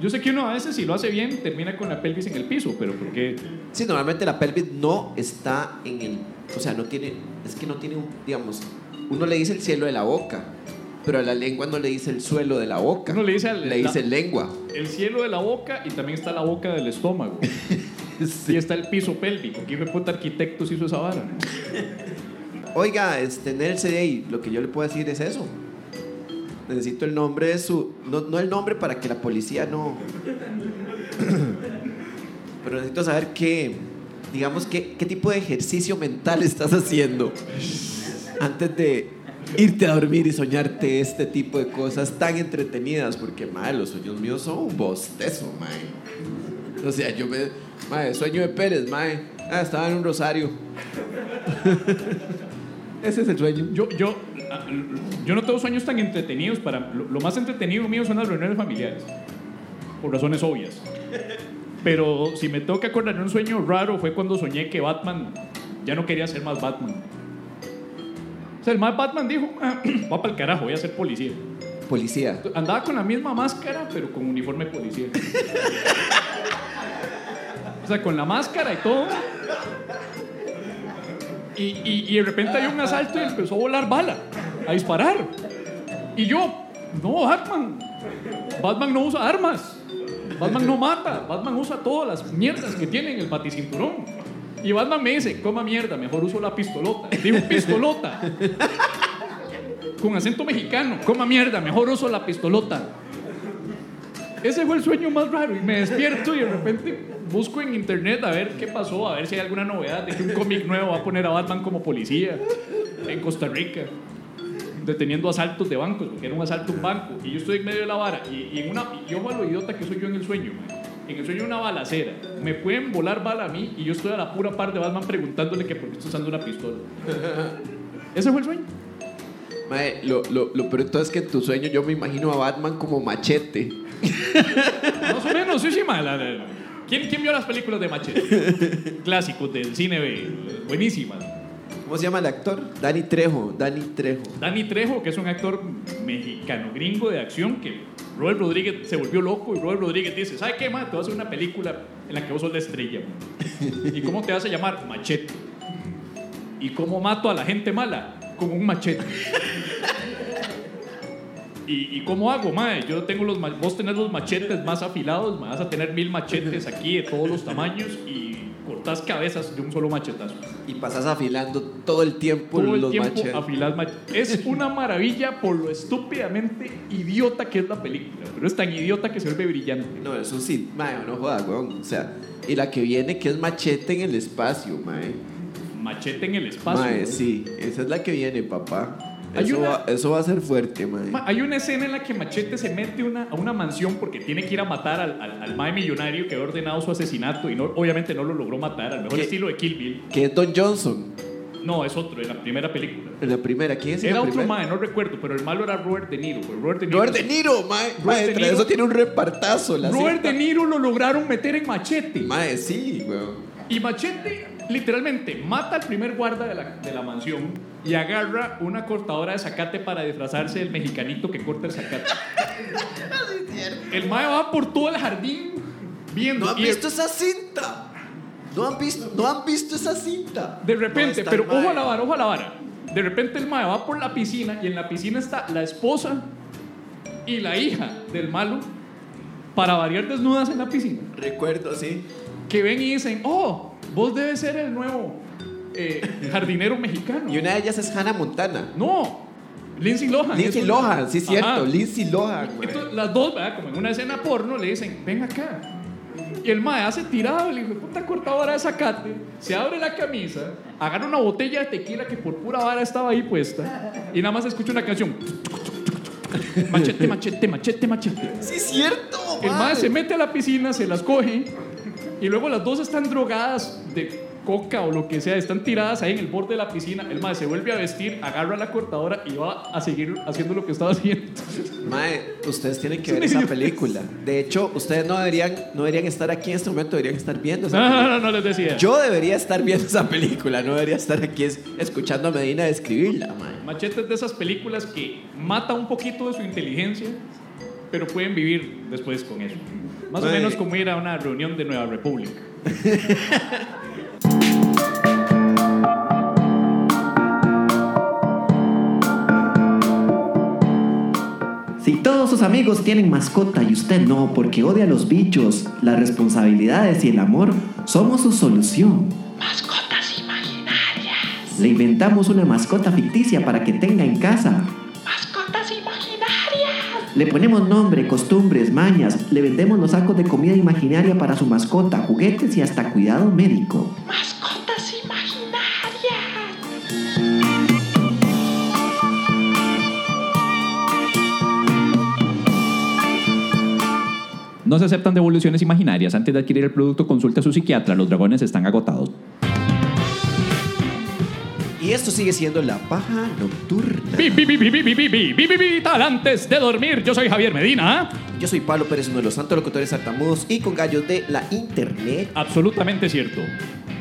Yo sé que uno a veces, si lo hace bien, termina con la pelvis en el piso, pero ¿por qué? Sí, normalmente la pelvis no está en el. O sea, no tiene. Es que no tiene un. Digamos, uno le dice el cielo de la boca, pero a la lengua no le dice el suelo de la boca. Uno le dice al- Le dice lengua. El cielo de la boca y también está la boca del estómago. Y está el piso pélvico. ¿Qué puta arquitectos hizo esa vara? Oiga, este, Nelson, lo que yo le puedo decir es eso. Necesito el nombre de su. No, no el nombre para que la policía no. Pero necesito saber qué. Digamos, qué, qué tipo de ejercicio mental estás haciendo antes de irte a dormir y soñarte este tipo de cosas tan entretenidas. Porque, madre, los sueños míos son un bostezo, madre. O sea, yo me. Madre, sueño de Pérez, madre. Ah, estaba en un rosario. Ese es el sueño. Yo, yo, ah, yo no tengo sueños tan entretenidos. Para, lo, lo más entretenido mío son las reuniones familiares. Por razones obvias. Pero si me que acordar un sueño raro fue cuando soñé que Batman ya no quería ser más Batman. O sea, el más Batman dijo, "Ah, va para el carajo, voy a ser policía. Policía. Andaba con la misma máscara, pero con uniforme policía. O sea, con la máscara y todo. Y, y- y de repente hay un asalto y empezó a volar bala, a disparar. Y yo, no, Batman. Batman no usa armas. Batman no mata. Batman usa todas las mierdas que tiene en el baticinturón. Y Batman me dice, coma mierda, mejor uso la pistolota. Digo, pistolota. Con acento mexicano, coma mierda, mejor uso la pistolota. Ese fue el sueño más raro y me despierto y de repente busco en internet a ver qué pasó, a ver si hay alguna novedad de que un cómic nuevo va a poner a Batman como policía en Costa Rica. deteniendo asaltos de bancos, porque era un asalto a un banco, y yo estoy en medio de la vara, y, en una, yo a lo idiota que soy yo en el sueño, mae. En el sueño una balacera. Me pueden volar bala a mí y yo estoy a la pura par de Batman preguntándole que por qué estoy usando una pistola. Ese fue el sueño. Mae, lo, lo, lo peor de todo es que en tu sueño yo me imagino a Batman como machete. Más o menos, sí, sí, mae, la- la- ¿Quién, ¿Quién vio las películas de Machete? Clásicos del cine, ve, buenísimas. ¿Cómo se llama el actor? Dani Trejo. Dani Trejo. Danny Trejo, que es un actor mexicano gringo de acción, que Robert Rodríguez se volvió loco y Robert Rodríguez dice, ¿sabe qué, man? Te voy a hacer una película en la que vos sos la estrella. man". ¿Y cómo te vas a llamar? Machete. ¿Y cómo mato a la gente mala? Con un machete. ¿Y, cómo hago, mae? Yo tengo los... Vos tenés los machetes más afilados, me vas a tener mil machetes aquí de todos los tamaños y cortás cabezas de un solo machetazo. Y pasas afilando todo el tiempo Todo el los tiempo machetes. afilás mach- Es una maravilla por lo estúpidamente idiota que es la película. Pero es tan idiota que se vuelve brillante. No, eso sí, mae, no joda, weón. O sea, y la que viene que es machete en el espacio, mae. Machete en el espacio. Mae, sí, esa es la que viene, papá. Eso, una- va, eso va a ser fuerte, mae. Ma- Hay una escena en la que Machete se mete una, a una mansión porque tiene que ir a matar al, al, al mae millonario que había ordenado su asesinato y no, obviamente no lo logró matar, al mejor ¿Qué? estilo de Kill Bill. Que es Don Johnson. No, es otro, en la primera película. En la primera, ¿quién es Era otro mae, no recuerdo, pero el malo era Robert De Niro. pues Robert De Niro, Robert De Niro, mae. De eso tiene un repartazo. La Robert cinta. De Niro lo lograron meter en Machete. Mae, sí, weón. Y Machete literalmente mata al primer guarda de la, de la mansión y agarra una cortadora de zacate para disfrazarse del mexicanito que corta el zacate. el mae va por todo el jardín viendo. ¿No han visto esa cinta? ¿No han visto, no han visto esa cinta? De repente, ¿Dónde está pero ojo a la vara, ojo a la vara. De repente el mae va por la piscina y en la piscina está la esposa y la hija del malo para variar desnudas en la piscina. Recuerdo, sí. Que ven y dicen, oh, vos debes ser el nuevo eh, jardinero mexicano. Y una de ellas es Hannah Montana. No, Lindsay Lohan. Lindsay es una- Lohan, sí, cierto. Ajá. Lindsay Lohan. Entonces, las dos, ¿verdad? como en una escena porno, le dicen, ven acá. Y el mae hace tirado, hijo de puta cortadora de zacate, se abre la camisa, agarra una botella de tequila que por pura vara estaba ahí puesta, y nada más escucha una canción. Machete, machete, machete, machete. Sí, cierto, El mae. se mete a la piscina, se las coge, y luego las dos están drogadas de coca o lo que sea, están tiradas ahí en el borde de la piscina. El mae se vuelve a vestir, agarra la cortadora y va a seguir haciendo lo que estaba haciendo. Mae, ustedes tienen que ver esa película. De hecho, ustedes no deberían, no deberían estar aquí en este momento, deberían estar viendo esa No, no, película. no, no les decía. Yo debería estar viendo esa película, no debería estar aquí es- escuchando a Medina describirla, mae. Machete es de esas películas que mata un poquito de su inteligencia, pero pueden vivir después con eso. Más o Mae. menos como ir a una reunión de Nueva República. Si todos sus amigos tienen mascota y usted no, porque odia los bichos, las responsabilidades y el amor, somos su solución. Mascotas imaginarias. Le inventamos una mascota ficticia para que tenga en casa. Mascotas imaginarias. Le ponemos nombre, costumbres, mañas, le vendemos los sacos de comida imaginaria para su mascota, juguetes y hasta cuidado médico. Mascotas No se aceptan devoluciones imaginarias. Antes de adquirir el producto, consulte a su psiquiatra. Los dragones están agotados. Y esto sigue siendo la paja nocturna. Bi, bi, bi, tal, antes de dormir. Yo soy Javier Medina. Yo soy Pablo Pérez, uno de los santos locutores sartamudos y con gallos de la internet. Absolutamente cierto.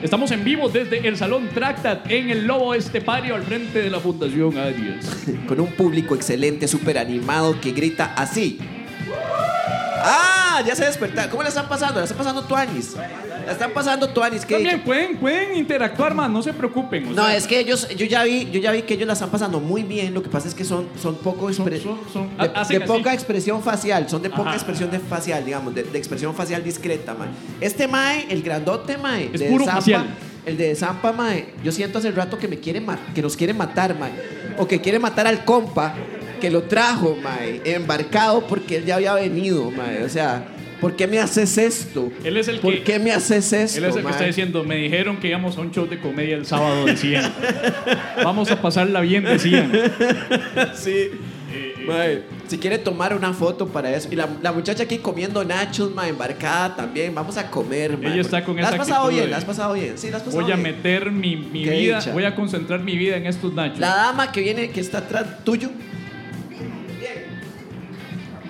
Estamos en vivo desde el Salón Tractat en el Lobo Estepario al frente de la Fundación Adios. con un público excelente, súper animado que grita así. ¡Ah! Ya se despertaron. ¿Cómo la están pasando? La están pasando Tuanis. La están pasando Tuanis. pueden, pueden interactuar más, no se preocupen. o No, sea, es que ellos, yo ya vi, yo ya vi que ellos la están pasando muy bien. Lo que pasa es que son, son poco expre- son- son- de, ha- hacen de así. poca expresión facial, son de poca Ajá. expresión de facial, digamos, de, de expresión facial discreta, mae. Este mae, el grandote mae, Es de puro Zampa, facial. el de Zampa mae, yo siento hace rato que me quiere ma- que nos quiere matar, mae, o que quiere matar al compa que lo trajo, mae, embarcado porque él ya había venido, mae, o sea, ¿Por qué me haces esto? Él es el ¿Por que- qué me haces esto? Él es el que mae? está diciendo, me dijeron que íbamos a un show de comedia el sábado, decían. Vamos a pasarla bien, decían. Sí. Mae, si quiere tomar una foto para eso. Y la, la muchacha aquí comiendo nachos, ma, embarcada también. Vamos a comer, ma. Ella está con ¿La esa has pasado bien? de- ¿La has pasado bien? Sí, la has pasado Voy a bien. meter mi, mi vida, dicha. voy a concentrar mi vida en estos nachos. La dama que viene, que está atrás tuyo.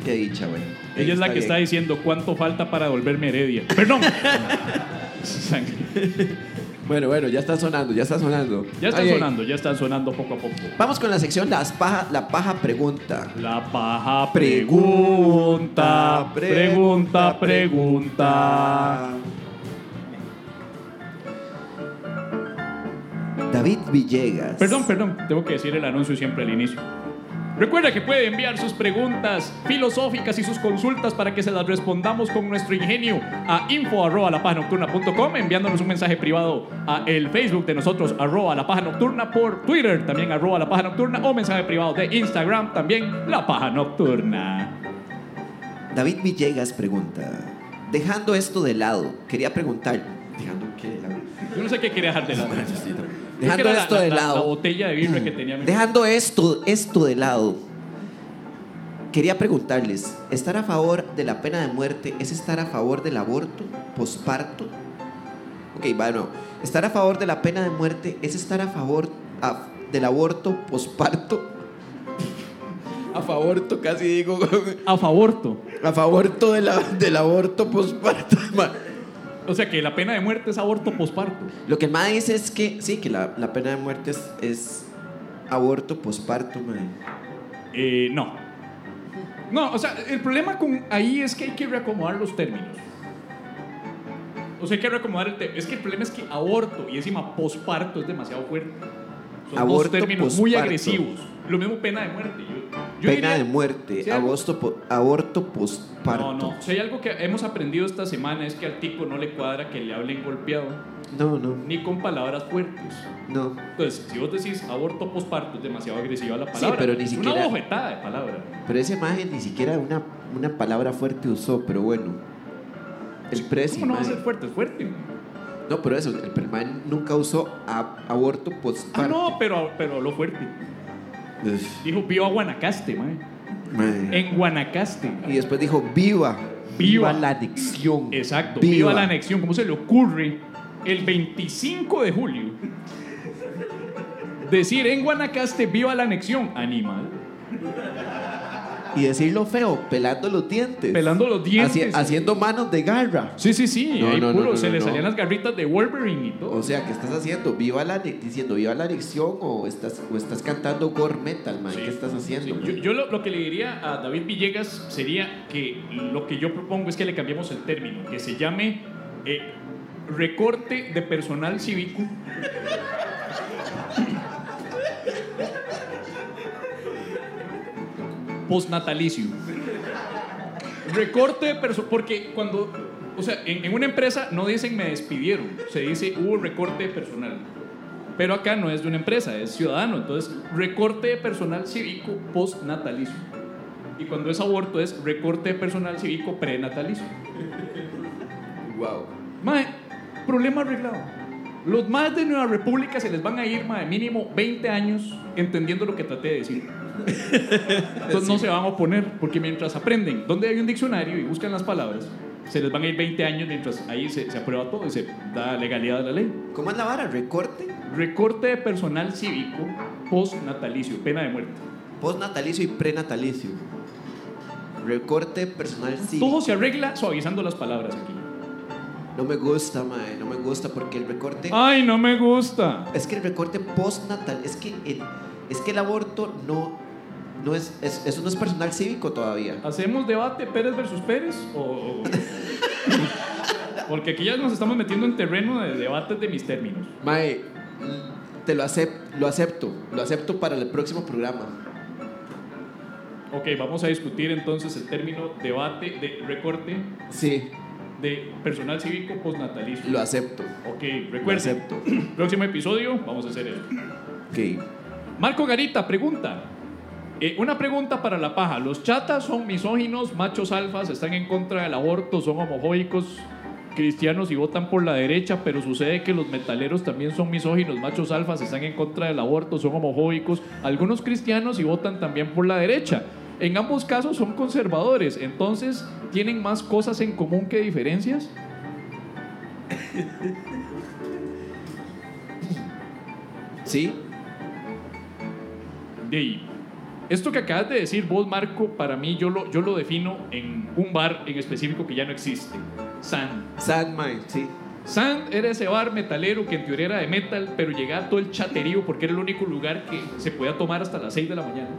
Qué dicha, güey. Ella es la que está diciendo cuánto falta para devolverme Heredia. Perdón. Bueno, bueno, ya está sonando, ya está sonando. Ya está Ay, ay. sonando, ya está sonando poco a poco. Vamos con la sección las paja, La Paja Pregunta. La paja Pregunta, pregunta, pregunta, pregunta. David Villegas. Perdón, perdón, tengo que decir el anuncio siempre al inicio. Recuerda que puede enviar sus preguntas filosóficas y sus consultas para que se las respondamos con nuestro ingenio a info arroba lapajanocturna.com enviándonos un mensaje privado a el Facebook de nosotros arroba la paja nocturna por Twitter también arroba la paja nocturna o mensaje privado de Instagram también la paja nocturna. David Villegas pregunta. Dejando esto de lado, quería preguntar. Dejando qué de lado. Yo no sé qué quería dejar de lado. Dejando esto la- de la- lado. La botella de birra que tenía mi Dejando esto, esto de lado, quería preguntarles, ¿estar a favor de la pena de muerte es estar a favor del aborto posparto? Ok, bueno, estar a favor de la pena de muerte es estar a favor a- del aborto posparto. A favorto, casi digo. A favorto. A favorto de la- del aborto posparto. O sea que la pena de muerte es aborto posparto. Lo que el MAE dice es que sí, que la, la pena de muerte es, es aborto posparto, mae. Eh, no. No, o sea, el problema con ahí es que hay que reacomodar los términos. O sea, hay que reacomodar el término. Es que el problema es que aborto y encima posparto es demasiado fuerte. Son Aborto, dos términos muy posparto. agresivos. Lo mismo pena de muerte. Yo, yo Pena diría- de muerte, Sí, aborto, po- aborto posparto. No, no. Sea, hay algo que hemos aprendido esta semana es que al tico no le cuadra que le hablen golpeado, No, no, ni con palabras fuertes. no. Entonces, si vos decís aborto posparto, es demasiado agresiva la Sí, palabra. pero ni siquiera- una bofetada de palabra. Pero ese maje ni siquiera una, una palabra fuerte usó, pero bueno. El presi, ¿Cómo no va a ser fuerte? Es fuerte. No, pero eso, el, maje nunca usó a- aborto posparto. Ah, no, pero, pero lo fuerte. Uf, Dijo viva Guanacaste, mae. En Guanacaste. Y después dijo, viva, Viva. viva la anexión. Exacto, viva. la anexión. ¿Cómo se le ocurre el 25 de julio decir en Guanacaste viva la anexión? Animal. Y decirlo feo, pelando los dientes. Pelando los dientes. Haci- haciendo manos de garra. Sí, sí, sí. No, ahí no, no, puro, no, se le salían las garritas de Wolverine y todo. O sea, ¿qué estás haciendo? ¿Viva la diciendo viva la anexión o estás, o estás cantando gore metal, man? Sí. ¿Qué estás haciendo? Sí, man? Yo, yo lo, lo que le diría a David Villegas sería que lo que yo propongo es que le cambiemos el término, que se llame eh, recorte de personal cívico. Postnatalicio. Recorte de personal. Porque cuando. O sea, en, en una empresa no dicen me despidieron, se dice hubo recorte de personal. Pero acá no es de una empresa, es ciudadano. Entonces, recorte de personal cívico postnatalicio. Y cuando es aborto es recorte de personal cívico prenatalicio. Wow. Mae, problema arreglado. Los más de Nueva República se les van a ir, mae, mínimo 20 años entendiendo lo que traté de decir. Entonces no se van a oponer, porque mientras aprenden dónde hay un diccionario y buscan las palabras, se les van a ir 20 años mientras ahí se, se aprueba todo y se da legalidad a la ley. ¿Cómo es la vara? ¿Recorte? Recorte de personal cívico postnatalicio, pena de muerte. Postnatalicio y prenatalicio. Recorte personal cívico. Todo se arregla suavizando las palabras aquí. No me gusta, mae, no me gusta porque el recorte... Ay, no me gusta. Es que el recorte postnatal, es que el, es que el aborto no, no es, es- eso no es personal cívico todavía. ¿Hacemos debate Pérez versus Pérez? O, o- Porque aquí ya nos estamos metiendo en terreno de debates de mis términos. Mae, te lo, acep- lo acepto, lo acepto para el próximo programa. Ok, vamos a discutir entonces el término debate de recorte Sí, de personal cívico postnatalicio. lo acepto. Ok, Lo recuerden. acepto. Próximo episodio, vamos a hacer eso. Ok. Marco Garita pregunta: Eh, una pregunta para la paja. ¿Los chatas son misóginos, machos alfas, están en contra del aborto, son homofóbicos, cristianos y votan por la derecha? Pero sucede que los metaleros también son misóginos, machos alfas, están en contra del aborto, son homofóbicos, algunos cristianos y votan también por la derecha. En ambos casos son conservadores, entonces tienen más cosas en común que diferencias. Sí. De. Esto que acabas de decir vos, Marco, para mí yo lo, yo lo defino en un bar en específico que ya no existe. San. San, mae, sí. San era ese bar metalero que en teoría era de metal, pero llegaba todo el chaterío porque era el único lugar que se podía tomar hasta las 6 de la mañana.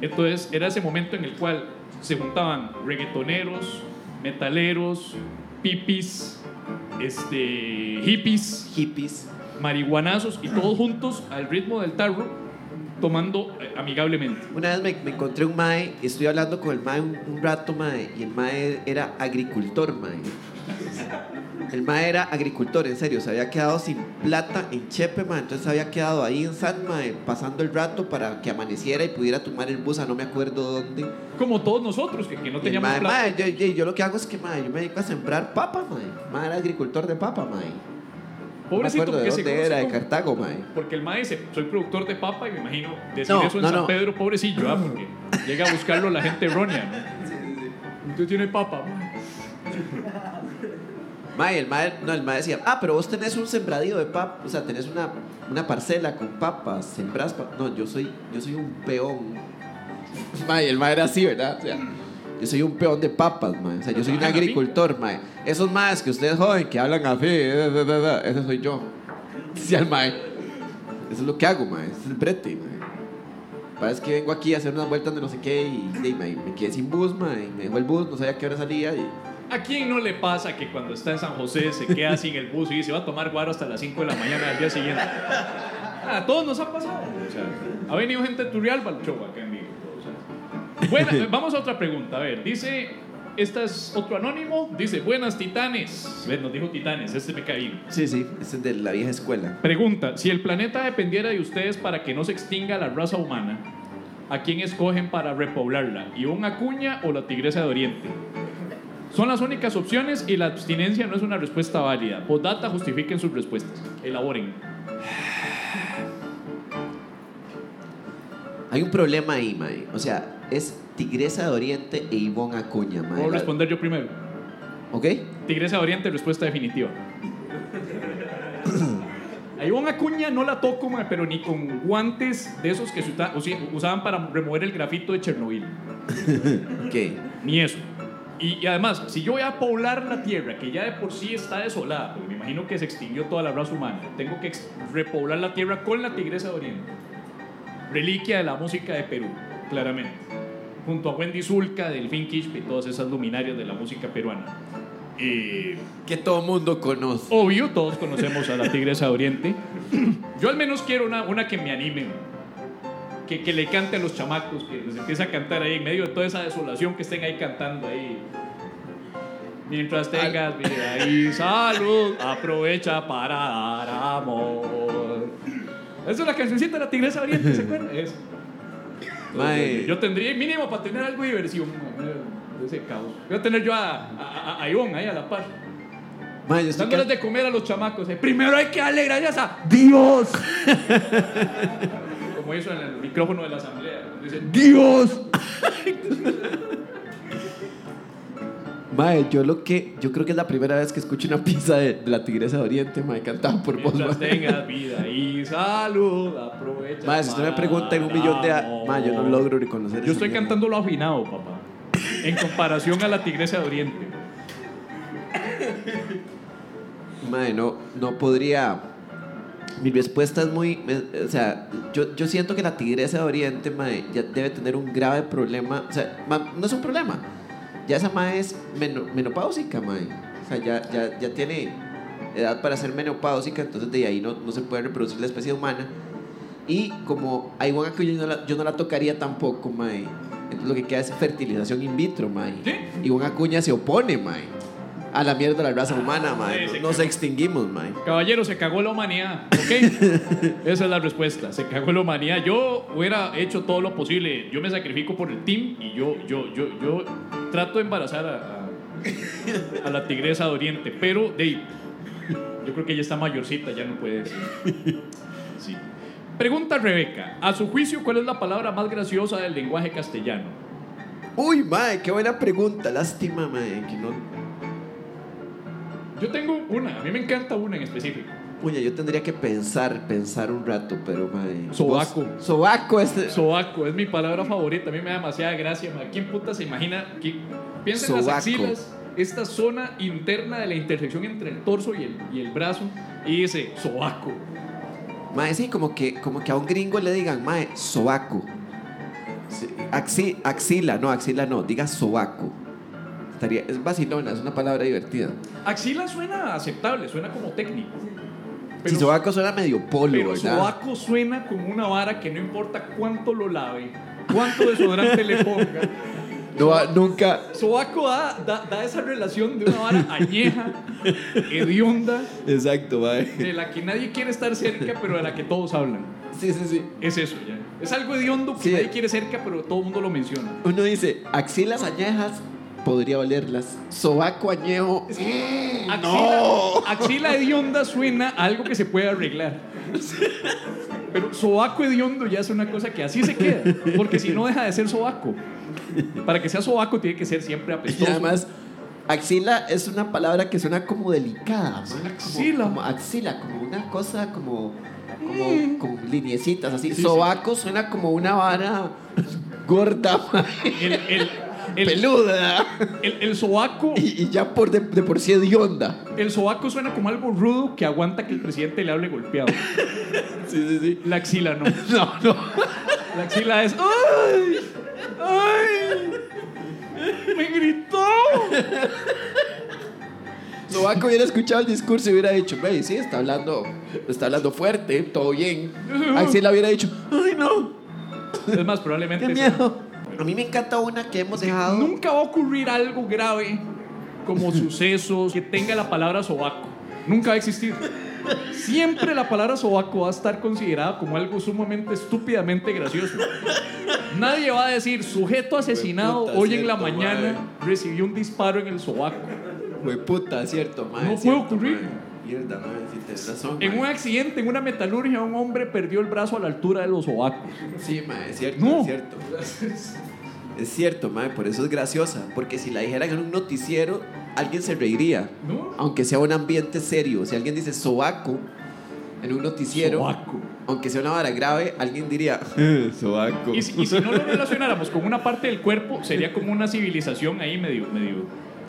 Entonces era ese momento en el cual se juntaban reggaetoneros, metaleros, pipis, este, hippies, Hippies. marihuanazos y todos juntos al ritmo del tarro, tomando eh, amigablemente. Una vez me, me encontré un mae, estoy hablando con el mae un, un rato, mae, y el mae era agricultor, mae. El mae era agricultor, en serio, se había quedado sin plata en Chepe, mae, entonces se había quedado ahí en San, mae, pasando el rato para que amaneciera y pudiera tomar el bus a no me acuerdo dónde. Como todos nosotros, que, que no Y el teníamos mae, plata. mae, yo, yo- yo lo que hago es que, mae, yo me dedico a sembrar papa, mae. Mae era agricultor de papa, mae. Pobrecito, no acuerdo de se era, de Cartago, mae. Porque el mae dice, soy productor de papa y me imagino decir No, eso en no, San. Pedro, pobrecillo, porque llega a buscarlo la gente errónea, ¿no? Usted tiene papa, mae. Mae, el mae, no, el mae decía, ah, pero vos tenés un sembradío de papas, o sea, tenés una, una parcela con papas, sembrás papas. No, yo soy, yo soy un peón. Mae, el mae era así, ¿verdad? O sea, yo soy un peón de papas, mae. O sea, yo soy un Ah, agricultor, mae. Esos maes que ustedes joven, que hablan así, eh, eh, eh, eh, ese soy yo. Decía el mae. Eso es lo que hago, mae. Ese es el brete, mae. Parece que vengo aquí a hacer unas vueltas de no sé qué y, y, mae, me quedé sin bus, mae. Me dejó el bus, no sabía a qué hora salía y... ¿A quién no le pasa que cuando está en San José se queda sin el bus y dice va a tomar guaro hasta las 5 de la mañana del día siguiente? A todos nos ha pasado. O sea, ha venido gente de Turrialba al show acá sea. Buena- vamos a otra pregunta. A ver, dice, esta es otro anónimo. Dice, buenas titanes. Ven, nos dijo titanes, este me caí. Sí, sí, ese es de la vieja escuela. Pregunta, si el planeta dependiera de ustedes para que no se extinga la raza humana, ¿a quién escogen para repoblarla? ¿Ivonne Acuña o la Tigresa de Oriente? Son las únicas opciones y la abstinencia no es una respuesta válida. Postdata, justifiquen sus respuestas. Elaboren. Hay un problema ahí, mae. O sea, es Tigresa de Oriente e Ivonne Acuña, mae. Puedo responder yo primero. ¿Ok? Tigresa de Oriente, respuesta definitiva. A Ivonne Acuña no la toco, pero ni con guantes de esos que se usa- usaban para remover el grafito de Chernobyl. Ok. Ni eso. Y, y además, si yo voy a poblar la tierra, que ya de por sí está desolada, porque me imagino que se extinguió toda la raza humana, tengo que repoblar la tierra con la tigresa de Oriente. Reliquia de la música de Perú, claramente. Junto a Wendy Zulka, Delfín Quispe y todas esas luminarias de la música peruana. Eh, Que todo mundo conoce. obvio, todos conocemos a la tigresa de Oriente. Yo al menos quiero una, una que me anime. Que, que le cante a los chamacos, que les empiece a cantar ahí en medio de toda esa desolación que estén ahí cantando ahí. Mientras tengas vida y salud, aprovecha para dar amor. Esa es la cancioncita de la tigresa Oriente, ¿se acuerdan? Eso. Mae. Yo tendría mínimo para tener algo de diversión mae, de ese caos. Voy a tener yo a, a, Ivonne ahí a la par. Mae, yo estoy Dándoles ca- de comer a los chamacos. eh. Primero hay que darle gracias a Dios. Como hizo en el micrófono de la asamblea. Dice, ¡Dios! Mae, yo lo que. Yo creo que es la primera vez que escucho una pizza de, de la Tigresa de Oriente, mae, cantada por vos, mientras mae. tengas vida y salud, aprovecha. Mae, si usted me pregunta en un millón de. a- amor. Mae, yo no logro reconocer Yo estoy cantando lo afinado, papá. En comparación a la tigresa de Oriente. Mae, no, no podría. Mi respuesta es muy. O sea, yo, yo siento que la tigresa de Oriente, mae, ya debe tener un grave problema. O sea, no es un problema. Ya esa mae es meno- menopáusica, mae. O sea, ya, ya, ya tiene edad para ser menopáusica, entonces de ahí no, no se puede reproducir la especie humana. Y como a Ivonne Acuña yo no la, yo no la tocaría tampoco, mae. Entonces lo que queda es fertilización in vitro, mae. ¿Sí? Ivonne Acuña se opone, mae, A la mierda la raza humana, mae. sí, Nos extinguimos, mae. Caballero, se cagó la humanidad, ¿ok? Esa es la respuesta, se cagó la humanidad. Yo hubiera hecho todo lo posible, yo me sacrifico por el team y yo, yo, yo, yo trato de embarazar a, a- a la tigresa de Oriente, pero Dave, yo creo que ella está mayorcita, ya no puede decir. Sí. Pregunta Rebeca, a su juicio, ¿cuál es la palabra más graciosa del lenguaje castellano? Uy, mae, qué buena pregunta. Lástima, mae, que no. Yo tengo una, a mí me encanta una en específico. Puña, yo tendría que pensar, pensar un rato, pero mae. Sobaco. vos- Sobaco, este. Sobaco, es mi palabra favorita. A mí me da demasiada gracia. ma. ¿Quién puta se imagina? que Piensa en las axilas, esta zona interna de la intersección entre el torso y el, y el brazo, y dice sobaco. Mae, sí, como que, como que a un gringo le digan, mae, sobaco. Sí, axi- axila, no, axila no, diga sobaco. Estaría, es vacilona, es una palabra divertida. Axila suena aceptable, suena como técnico. si sobaco suena medio polo, pero ¿verdad? sobaco suena como una vara que no importa cuánto lo lave, cuánto desodorante le ponga. No, va- nunca. Sobaco da, da, da esa relación de una vara añeja, hedionda, Exacto, mae. de la que nadie quiere estar cerca, pero de la que todos hablan. Sí, sí, sí. Es eso ya. Es algo hediondo que Sí. nadie quiere cerca, pero todo el mundo lo menciona. Uno dice, axilas añejas, podría olerlas. Sobaco añejo. mm, Axila, no. axila hedionda suena a algo que se puede arreglar. Pero sobaco hediondo ya es una cosa que así se queda. Porque si no deja de ser sobaco. Para que sea sobaco tiene que ser siempre Y apestoso. además, axila es una palabra que suena como delicada. Como- Axila. Como, axila, como una cosa como. Como, como liniecitas así. Sí, Sobaco suena como una vara gorda, el, el, peluda. el, el sobaco, Y, y ya por de, de por sí hedionda. el sobaco suena como algo rudo que aguanta que el presidente le hable golpeado. Sí, sí, sí. La axila no. No, no. La axila es. ¡Ay! ¡Ay! ¡Me gritó! Sobaco hubiera escuchado el discurso y hubiera dicho, ve, sí, está hablando, está hablando fuerte, todo bien. Axila hubiera dicho, ay no, Es más, probablemente. qué miedo. A mí me encanta una que hemos dejado. Nunca va a ocurrir algo grave como sucesos que tenga la palabra sobaco. Nunca va a existir. Siempre la palabra sobaco va a estar considerada como algo sumamente estúpidamente gracioso. Nadie va a decir sujeto asesinado Puta, hoy en la mañana madre. recibió un disparo en el sobaco. Güey, puta, cierto. No puede cierto, ocurrir. Mierda, si razón. En mae. un accidente, en una metalurgia, un hombre perdió el brazo a la altura de los sobacos. Sí, mae, es cierto, No. es cierto. Es cierto, mae, por eso es graciosa. Porque si la dijeran en un noticiero, alguien se reiría. ¿No? Aunque sea un ambiente serio. Si alguien dice sobaco en un noticiero, Sobaco. aunque sea una vara grave, alguien diría sobaco. Y si, y si no lo relacionáramos con una parte del cuerpo, sería como una civilización ahí medio, medio.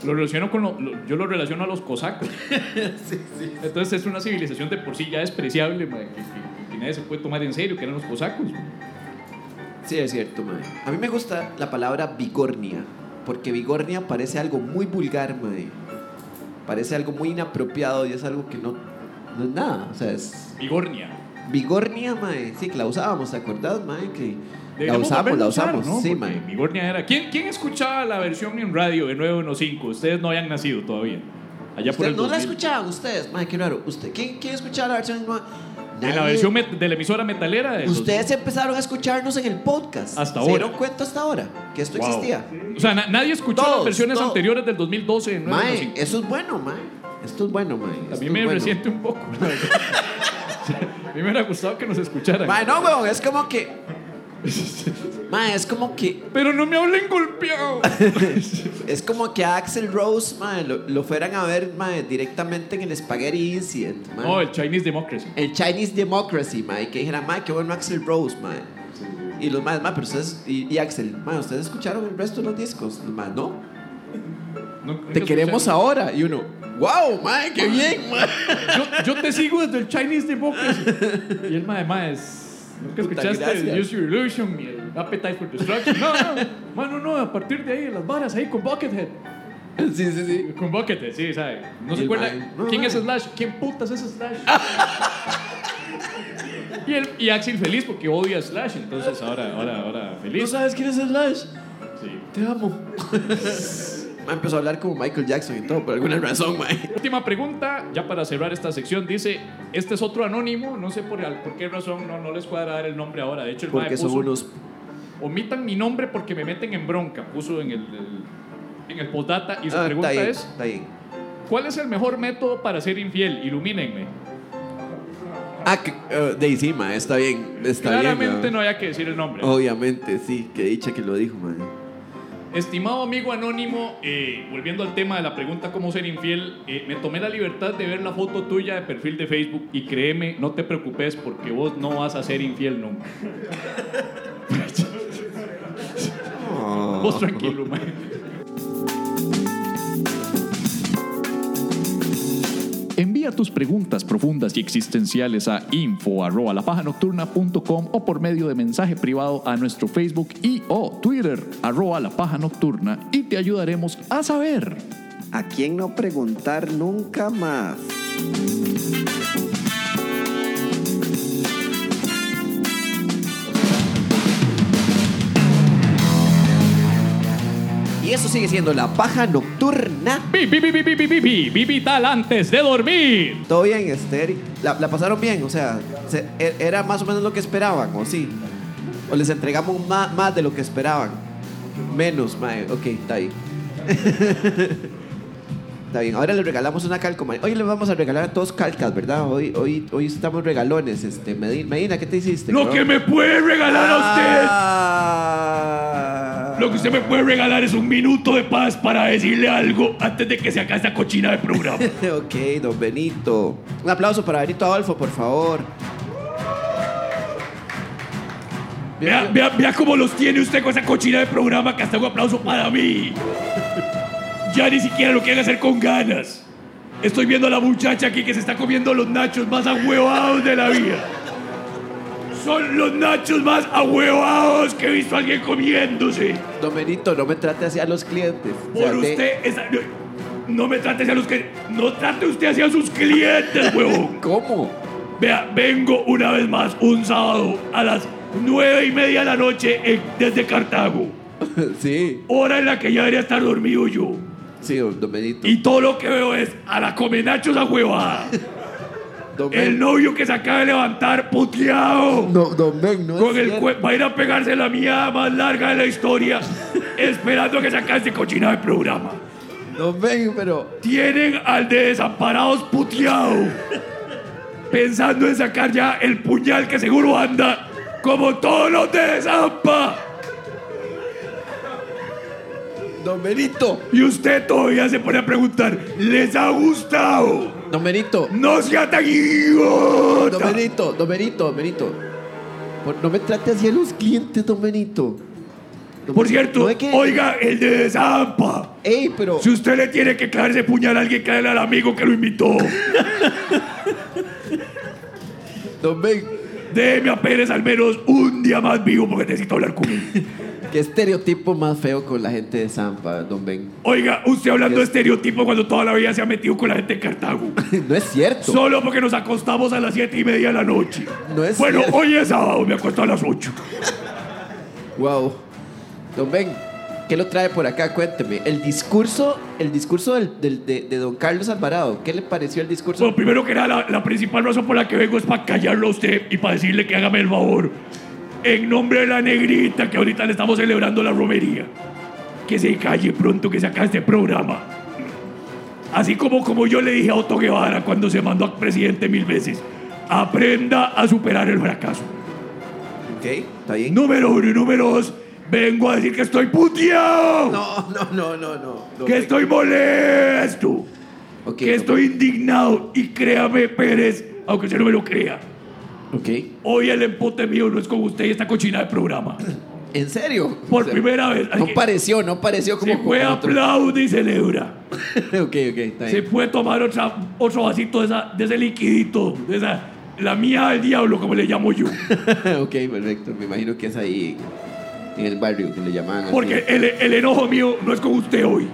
Lo relaciono con lo- lo- yo lo relaciono a los cosacos. Entonces es una civilización de por sí ya despreciable, que, que- que nadie se puede tomar en serio, que eran los cosacos. Sí, es cierto, mae. A mí me gusta la palabra bigornia, porque bigornia parece algo muy vulgar, mae. Parece algo muy inapropiado y es algo que no, no es nada. O sea, es Bigornia. bigornia, mae. Sí, que la usábamos, ¿te acordás, mae? Que la usamos, la usar, usamos. ¿no? Sí, Porque mae. Bigornia era. ¿Quién, ¿Quién escuchaba la versión en radio de 915? Ustedes no habían nacido todavía. Allá por el ¿No la 2000. escuchaban ustedes? Mae, qué raro. ¿Usted, ¿quién, ¿Quién escuchaba la versión nueva? En la Nadie. versión de la emisora metalera. Ustedes empezaron a escucharnos en el podcast. Hasta ¿Se ahora. dieron cuenta hasta ahora que esto Wow. existía? O sea, na- nadie escuchó Todos, las versiones todos. anteriores del 2012 de Mae, 915. eso es bueno, mae. Esto es bueno, mae. A mí me bueno. resiente un poco. a mí me hubiera gustado que nos escucharan. Mae, no, weón, es como que. Mae, es como que. Pero no me hablen golpeado. Es como que a Axel Rose, lo, lo fueran a ver, directamente en el Spaghetti Incident, mae. No, el Chinese Democracy. El Chinese Democracy, mae, que dijeran, mae, qué bueno Axel Rose, mae. Y los más, mae, pero ustedes. Y, y Axel, mae, ¿ustedes escucharon el resto de los discos? No. No- Te queremos ahora. Y uno, wow, mae, qué bien. Yo, yo te sigo desde el Chinese Democracy. Y el mae, es. Nunca escuchaste el. Use Your Illusion y el Appetite for Destruction. No, no, mano, no, a partir de ahí, las varas ahí con Buckethead. Sí, sí, sí. Con Buckethead, sí, ¿sabe? No se acuerda. no, ¿Quién es Slash? ¿Quién putas es Slash? y, el, y Axel feliz porque odia a Slash, entonces ahora, ahora, ahora feliz. ¿No sabes quién es Slash? Sí. Te amo. Empezó a hablar como Michael Jackson y todo, por alguna razón, mae. Última pregunta, ya para cerrar esta sección, dice, este es otro anónimo, no sé por, por qué razón, no, no les cuadra dar el nombre ahora. De hecho, el mae Porque son puso, unos... omitan mi nombre porque me meten en bronca, puso en el, el- en el postdata y su Ah, pregunta está es, está. ¿cuál es el mejor método para ser infiel? Ilumínenme. Ah, que, eh, de ahí sí, ma, está bien, está Claramente bien. no haya que decir el nombre. Obviamente, sí, que dicha que lo dijo, man. Estimado amigo anónimo, eh, volviendo al tema de la pregunta cómo ser infiel, eh, me tomé la libertad de ver la foto tuya de perfil de Facebook y créeme, no te preocupes porque vos no vas a ser infiel nunca. Vos tranquilo, man. Envía tus preguntas profundas y existenciales a info arroba lapajanocturna.com o por medio de mensaje privado a nuestro Facebook y o Twitter arroba la paja nocturna y te ayudaremos a saber. ¿A quién no preguntar nunca más? Y eso sigue siendo la paja nocturna. Vivital antes de dormir. Todo bien, Esther. La, pasaron bien, o sea, e, era más o menos lo que esperaban, ¿o sí? ¿O les entregamos ma- más, de lo que esperaban? Menos, mae. Ok, está bien. está bien, ahora les regalamos una calcomanía. Hoy les vamos a regalar dos calcas, ¿verdad? Hoy, hoy, hoy estamos regalones. Este, Medina, ¿qué te hiciste? Lo que me puede regalar a usted. Ah. Lo que usted me puede regalar es un minuto de paz para decirle algo antes de que se acabe esta cochina de programa. ok, don Benito. Un aplauso para Benito Adolfo, por favor. Vea, vea, vea cómo los tiene usted con esa cochina de programa que hasta un aplauso para mí. Ya ni siquiera lo quieren hacer con ganas. Estoy viendo a la muchacha aquí que se está comiendo los nachos más ahuevados de la vida. Son los nachos más ahuevados que he visto a alguien comiéndose. Don Benito, no me trate así a los clientes. Por usted, esa- no, no me trate hacia los que. No trate usted hacia sus clientes, huevón. ¿Cómo? Vea, vengo una vez más un sábado a las nueve y media de la noche en- desde Cartago. sí, Hora en la que ya debería estar dormido yo. sí, don don Benito. Y todo lo que veo es a la comenachos a huevada. Don El Ben- novio que se acaba de levantar puteado. No, don Ben, no Con es el va a ir a pegarse la mía más larga de la historia, esperando a que se acabe este cochina de programa. Don Ben, pero... Tienen al de desamparados puteado. Pensando en sacar ya el puñal que seguro anda como todos los de Desampa. Don Benito. Y usted todavía se pone a preguntar, ¿les ha gustado? Don Benito. No sea tan Don idiota. Benito, don Benito, don Benito. Por- No me trate así a los clientes, don Benito. Don Por Benito, cierto, no es que- oiga, el de Desampa. Ey, pero... Si usted le tiene que clavar ese puñal a alguien, cáele al amigo que lo invitó. Don Ben, Déjeme a Pérez al menos un día más vivo porque necesito hablar con él. Qué estereotipo más feo con la gente de Zampa, don Ben. Oiga, usted hablando de estereotipo cuando toda la vida se ha metido con la gente de Cartago. no es cierto. Solo porque nos acostamos a las siete y media de la noche. No es bueno, cierto. hoy es sábado, me acuesto a las 8. Wow. Don Ben, ¿qué lo trae por acá? Cuénteme. El discurso, el discurso del- del- de, de don Carlos Alvarado. ¿Qué le pareció el discurso? Bueno, primero que nada, la, la principal razón por la que vengo es para callarlo a usted y para decirle que hágame el favor. En nombre de la negrita, que ahorita le estamos celebrando la romería. Que se calle pronto, que se acabe este programa. Así como, como yo le dije a Otto Guevara cuando se mandó a presidente mil veces. Aprenda a superar el fracaso. Ok, está bien. Número uno y número dos. Vengo a decir que estoy puteado. No, no, no, no, no. Que estoy molesto. Que estoy indignado. Y créame, Pérez, aunque usted no me lo crea. Ok. Hoy el empute mío no es con usted y esta cochina de programa. ¿En serio? Por O sea, primera vez. No pareció, no pareció como. se como otro. aplaudir y celebra. ok, ok, está Se bien. puede tomar otra, otro vasito de, esa, de ese liquidito. De esa, la mía del diablo, como le llamo yo. ok, perfecto. Me imagino que es ahí en el barrio que le llaman. así. Porque el, el enojo mío no es con usted hoy.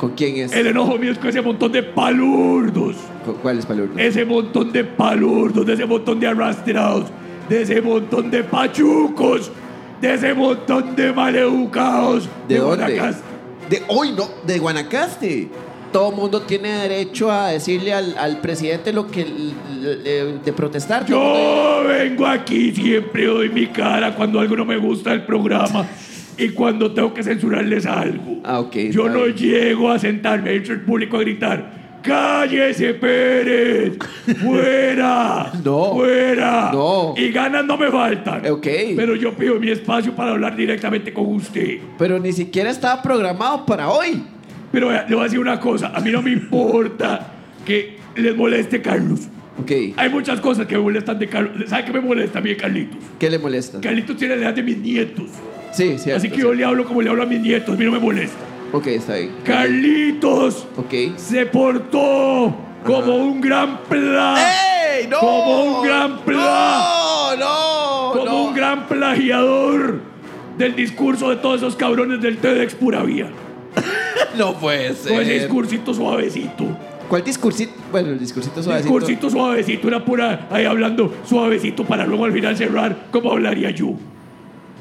¿Con quién es? El enojo mío es con ese montón de palurdos. ¿Con ¿Cuál es palurdo? Ese montón de palurdos, de ese montón de arrastrados, de ese montón de pachucos, de ese montón de maleducados. ¿De dónde? Guanacaste. De hoy no, de Guanacaste. Todo mundo tiene derecho a decirle al, al presidente lo que de protestar. Yo vengo aquí, siempre doy mi cara cuando algo no me gusta del programa y cuando tengo que censurarles algo. Ah, ok. Yo no bien. llego a sentarme entre el público a gritar. ¡Cállese, Pérez! ¡Fuera! No. ¡Fuera! No. Y ganas no me faltan. Ok. Pero yo pido mi espacio para hablar directamente con usted. Pero ni siquiera estaba programado para hoy. Pero le voy a decir una cosa. A mí no me importa que les moleste Carlos. Ok. Hay muchas cosas que me molestan de Carlos. ¿Sabe qué me molesta a mí Carlitos? ¿Qué le molesta? Carlitos tiene la edad de mis nietos. Sí, cierto. Así que yo le hablo como le hablo a mis nietos. A mí no me molesta. Ok, está bien. Carlitos Ok. se portó como un gran plan. ¡Ey! ¡No! Como un gran plan. ¡No! ¡No! Como no. un gran plagiador del discurso de todos esos cabrones del TEDx Pura Vía. No puede Con ese ser. discursito suavecito. ¿Cuál discursito? Bueno, el discursito suavecito. Discursito suavecito, una pura ahí hablando suavecito para luego al final cerrar como hablaría yo.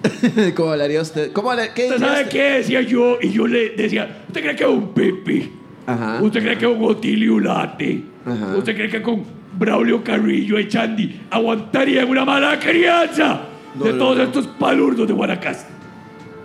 ¿Cómo hablaría usted? ¿Cómo hablaría? ¿Qué ¿Usted sabe qué decía yo? Y yo le decía, ¿usted cree que es un Pepe? Ajá. ¿Usted cree que es un Otilio Ulate? Ajá. ¿Usted cree que con Braulio Carrillo y Chandy aguantarían una mala crianza No, de no, todos no. estos palurdos de Guanacaste?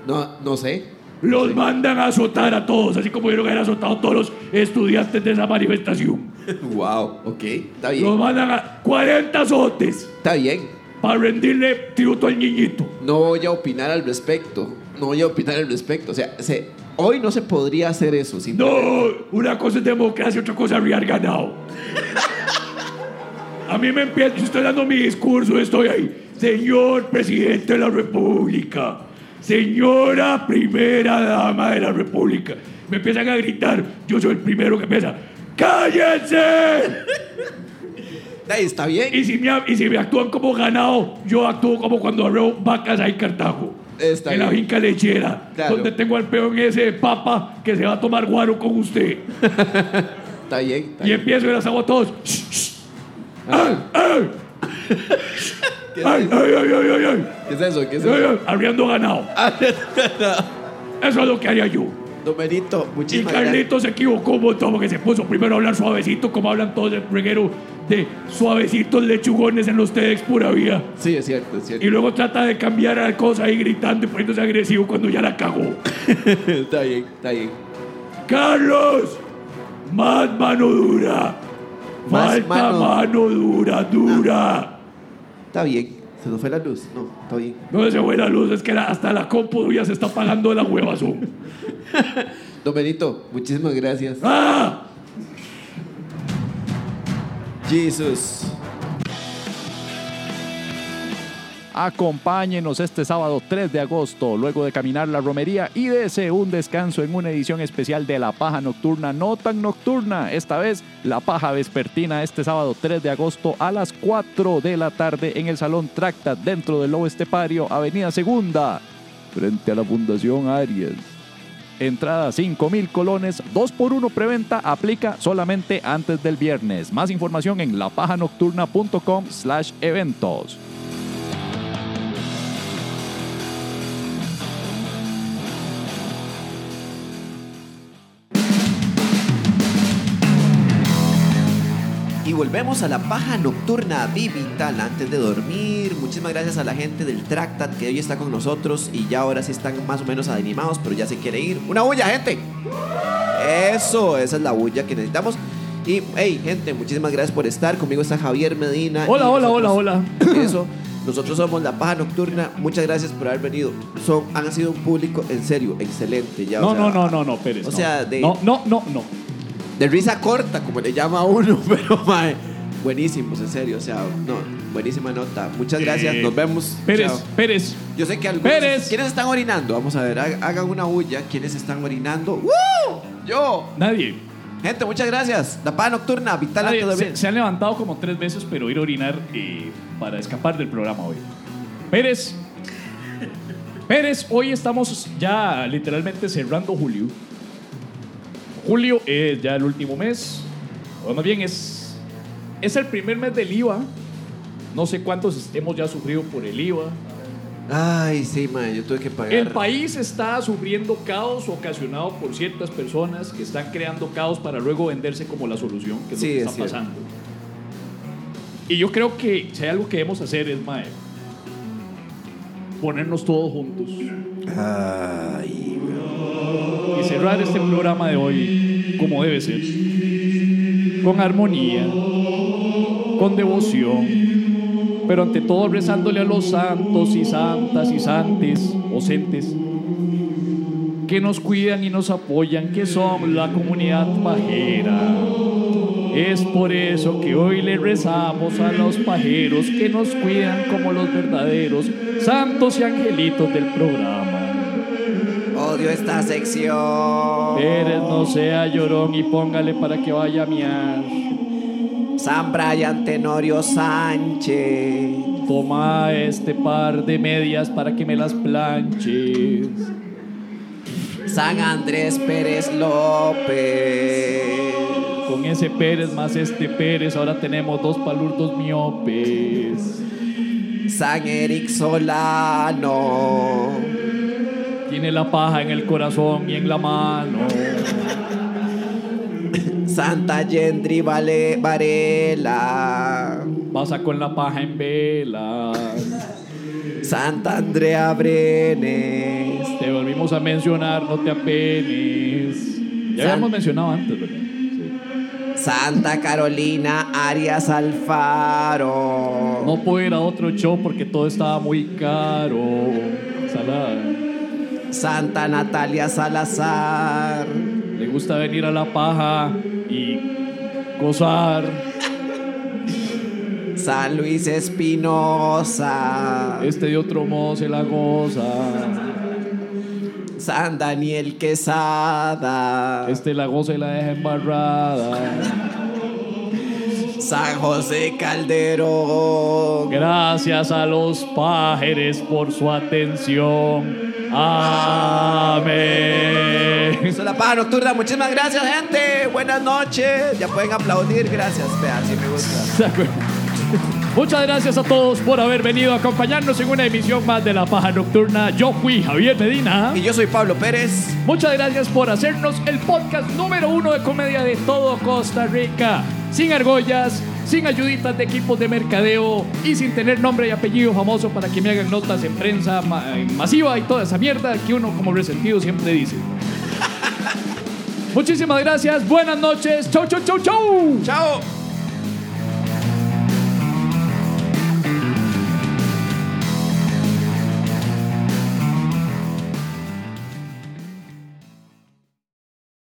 No, no sé. Los mandan a azotar a todos, así como vieron que haber azotado a todos los estudiantes de esa manifestación. wow, ok. Está bien. Los mandan a 40 azotes Está bien. Para rendirle tributo al niñito. No voy a opinar al respecto. No voy a opinar al respecto. O sea, se- hoy no se podría hacer eso. No, una cosa es democracia, otra cosa es haber ganado. A mí me empieza, yo estoy dando mi discurso, estoy ahí. Señor presidente de la República, señora primera dama de la República. Me empiezan a gritar, yo soy el primero que empieza, ¡cállense! Está bien. Y si, me, y si me actúan como ganado, yo actúo como cuando arreo vacas ahí en Cartago. Está en la finca lechera, Claro. donde tengo al peón ese papa que se va a tomar guaro con usted. Está bien. está Y bien. empiezo y les hago a todos. "Shh, shh. ¡Ay, ay! ¿Qué es ¡Ay, eso? ay, ay, ay! ¿Qué es eso? ¿Qué es eso? ay, Arriando ganado. Eso es lo que haría yo. Y muchísimas gracias. Carlitos se equivocó un montón porque se puso primero a hablar suavecito, como hablan todos el reguero de suavecitos lechugones en los TEDx pura vía. Sí, es cierto, es cierto. Y luego trata de cambiar la cosa ahí gritando y poniéndose agresivo cuando ya la cagó. está bien, está bien. ¡Carlos! Más mano dura. Más Falta mano- mano dura, dura. Está bien. Se nos fue la luz. No, está bien. No se fue la luz, es que la- hasta la compu ya se está pagando de la huevazón. Don Benito, muchísimas gracias. ¡Ah! Jesus. Acompáñenos este sábado 3 de agosto, luego de caminar la romería y dese un descanso en una edición especial de La Paja Nocturna, no tan nocturna, esta vez La Paja Vespertina, este sábado 3 de agosto a las 4 de la tarde en el Salón Tracta dentro del Lobo Estepario, Avenida Segunda, frente a la Fundación Arias. Entrada 5 mil colones, 2 por 1 preventa, aplica solamente antes del viernes. Más información en lapajanocturna.com slash eventos. Volvemos a la paja nocturna vivital antes de dormir. Muchísimas gracias a la gente del Tractat que hoy está con nosotros y ya ahora sí están más o menos animados, pero ya se quiere ir. ¡Una bulla, gente! Eso, esa es la bulla que necesitamos. Y, hey, gente, muchísimas gracias por estar. Conmigo está Javier Medina. Hola, hola, hola, hola. Eso, nosotros somos la paja nocturna. Muchas gracias por haber venido. Son, han sido un público, en serio, excelente. Ya, o No, sea, no, no, no, no, Pérez. o no. sea, de- No, no, no, no. De risa corta, como le llama a uno, pero mae, buenísimos, en serio, o sea, no, buenísima nota. Muchas gracias, Eh, nos vemos. Pérez, Chao. Pérez. Yo sé que algunos. Pérez. ¿Quiénes están orinando? Vamos a ver, ha- hagan una bulla. ¿Quiénes están orinando? ¡Woo! Yo. Nadie. Gente, muchas gracias. La paja nocturna, vital Nadie. antes de Se, dormir. se han levantado como tres veces, pero ir a orinar eh, para escapar del programa hoy. Pérez. Pérez, hoy estamos ya literalmente cerrando julio. Julio es ya el último mes. O más bien es, es el primer mes del IVA. No sé cuántos hemos ya sufrido por el IVA. Ay, sí, mae, yo tuve que pagar. El país está sufriendo caos ocasionado por ciertas personas que están creando caos para luego venderse como la solución, que es Sí, lo que es está cierto. pasando. Y yo creo que si hay algo que debemos hacer es, mae, ponernos todos juntos Ay, y cerrar este programa de hoy como debe ser. Con armonía, con devoción, pero ante todo rezándole a los santos y santas y santes, ocentes, que nos cuidan y nos apoyan, que somos la comunidad pajera. Es por eso que hoy le rezamos a los pajeros que nos cuidan como los verdaderos santos y angelitos del programa. Odio esta sección. Pérez no sea llorón y póngale para que vaya a miar. San Brian Tenorio Sánchez. Toma este par de medias para que me las planches. San Andrés Pérez López. Con ese Pérez más este Pérez, ahora tenemos dos palurdos miopes. San Eric Solano. Tiene la paja en el corazón y en la mano. Santa Yendri Vale- Varela. Pasa con la paja en vela. Santa Andrea Brenes. Te volvimos a mencionar, no te apenes. Ya San- habíamos mencionado antes, ¿verdad? Santa Carolina Arias Alfaro. No puedo ir a otro show porque todo estaba muy caro. Salada. Santa Natalia Salazar. Le gusta venir a la paja y gozar. San Luis Espinosa. Este de otro modo se la goza. San Daniel Quesada. Este la goza y la deja embarrada. San José Calderón. Gracias a los pájaros por su atención. Amén. Eso es la paja nocturna. Muchísimas gracias, gente. Buenas noches. Ya pueden aplaudir. Gracias. Vean, si me gusta. Muchas gracias a todos por haber venido a acompañarnos en una emisión más de La Paja Nocturna. Yo fui Javier Medina. Y yo soy Pablo Pérez. Muchas gracias por hacernos el podcast número uno de comedia de todo Costa Rica. Sin argollas, sin ayuditas de equipos de mercadeo y sin tener nombre y apellido famoso para que me hagan notas en prensa ma- en masiva y toda esa mierda que uno como resentido siempre dice. Muchísimas gracias, buenas noches, chau, chau, chau, chau. Chao.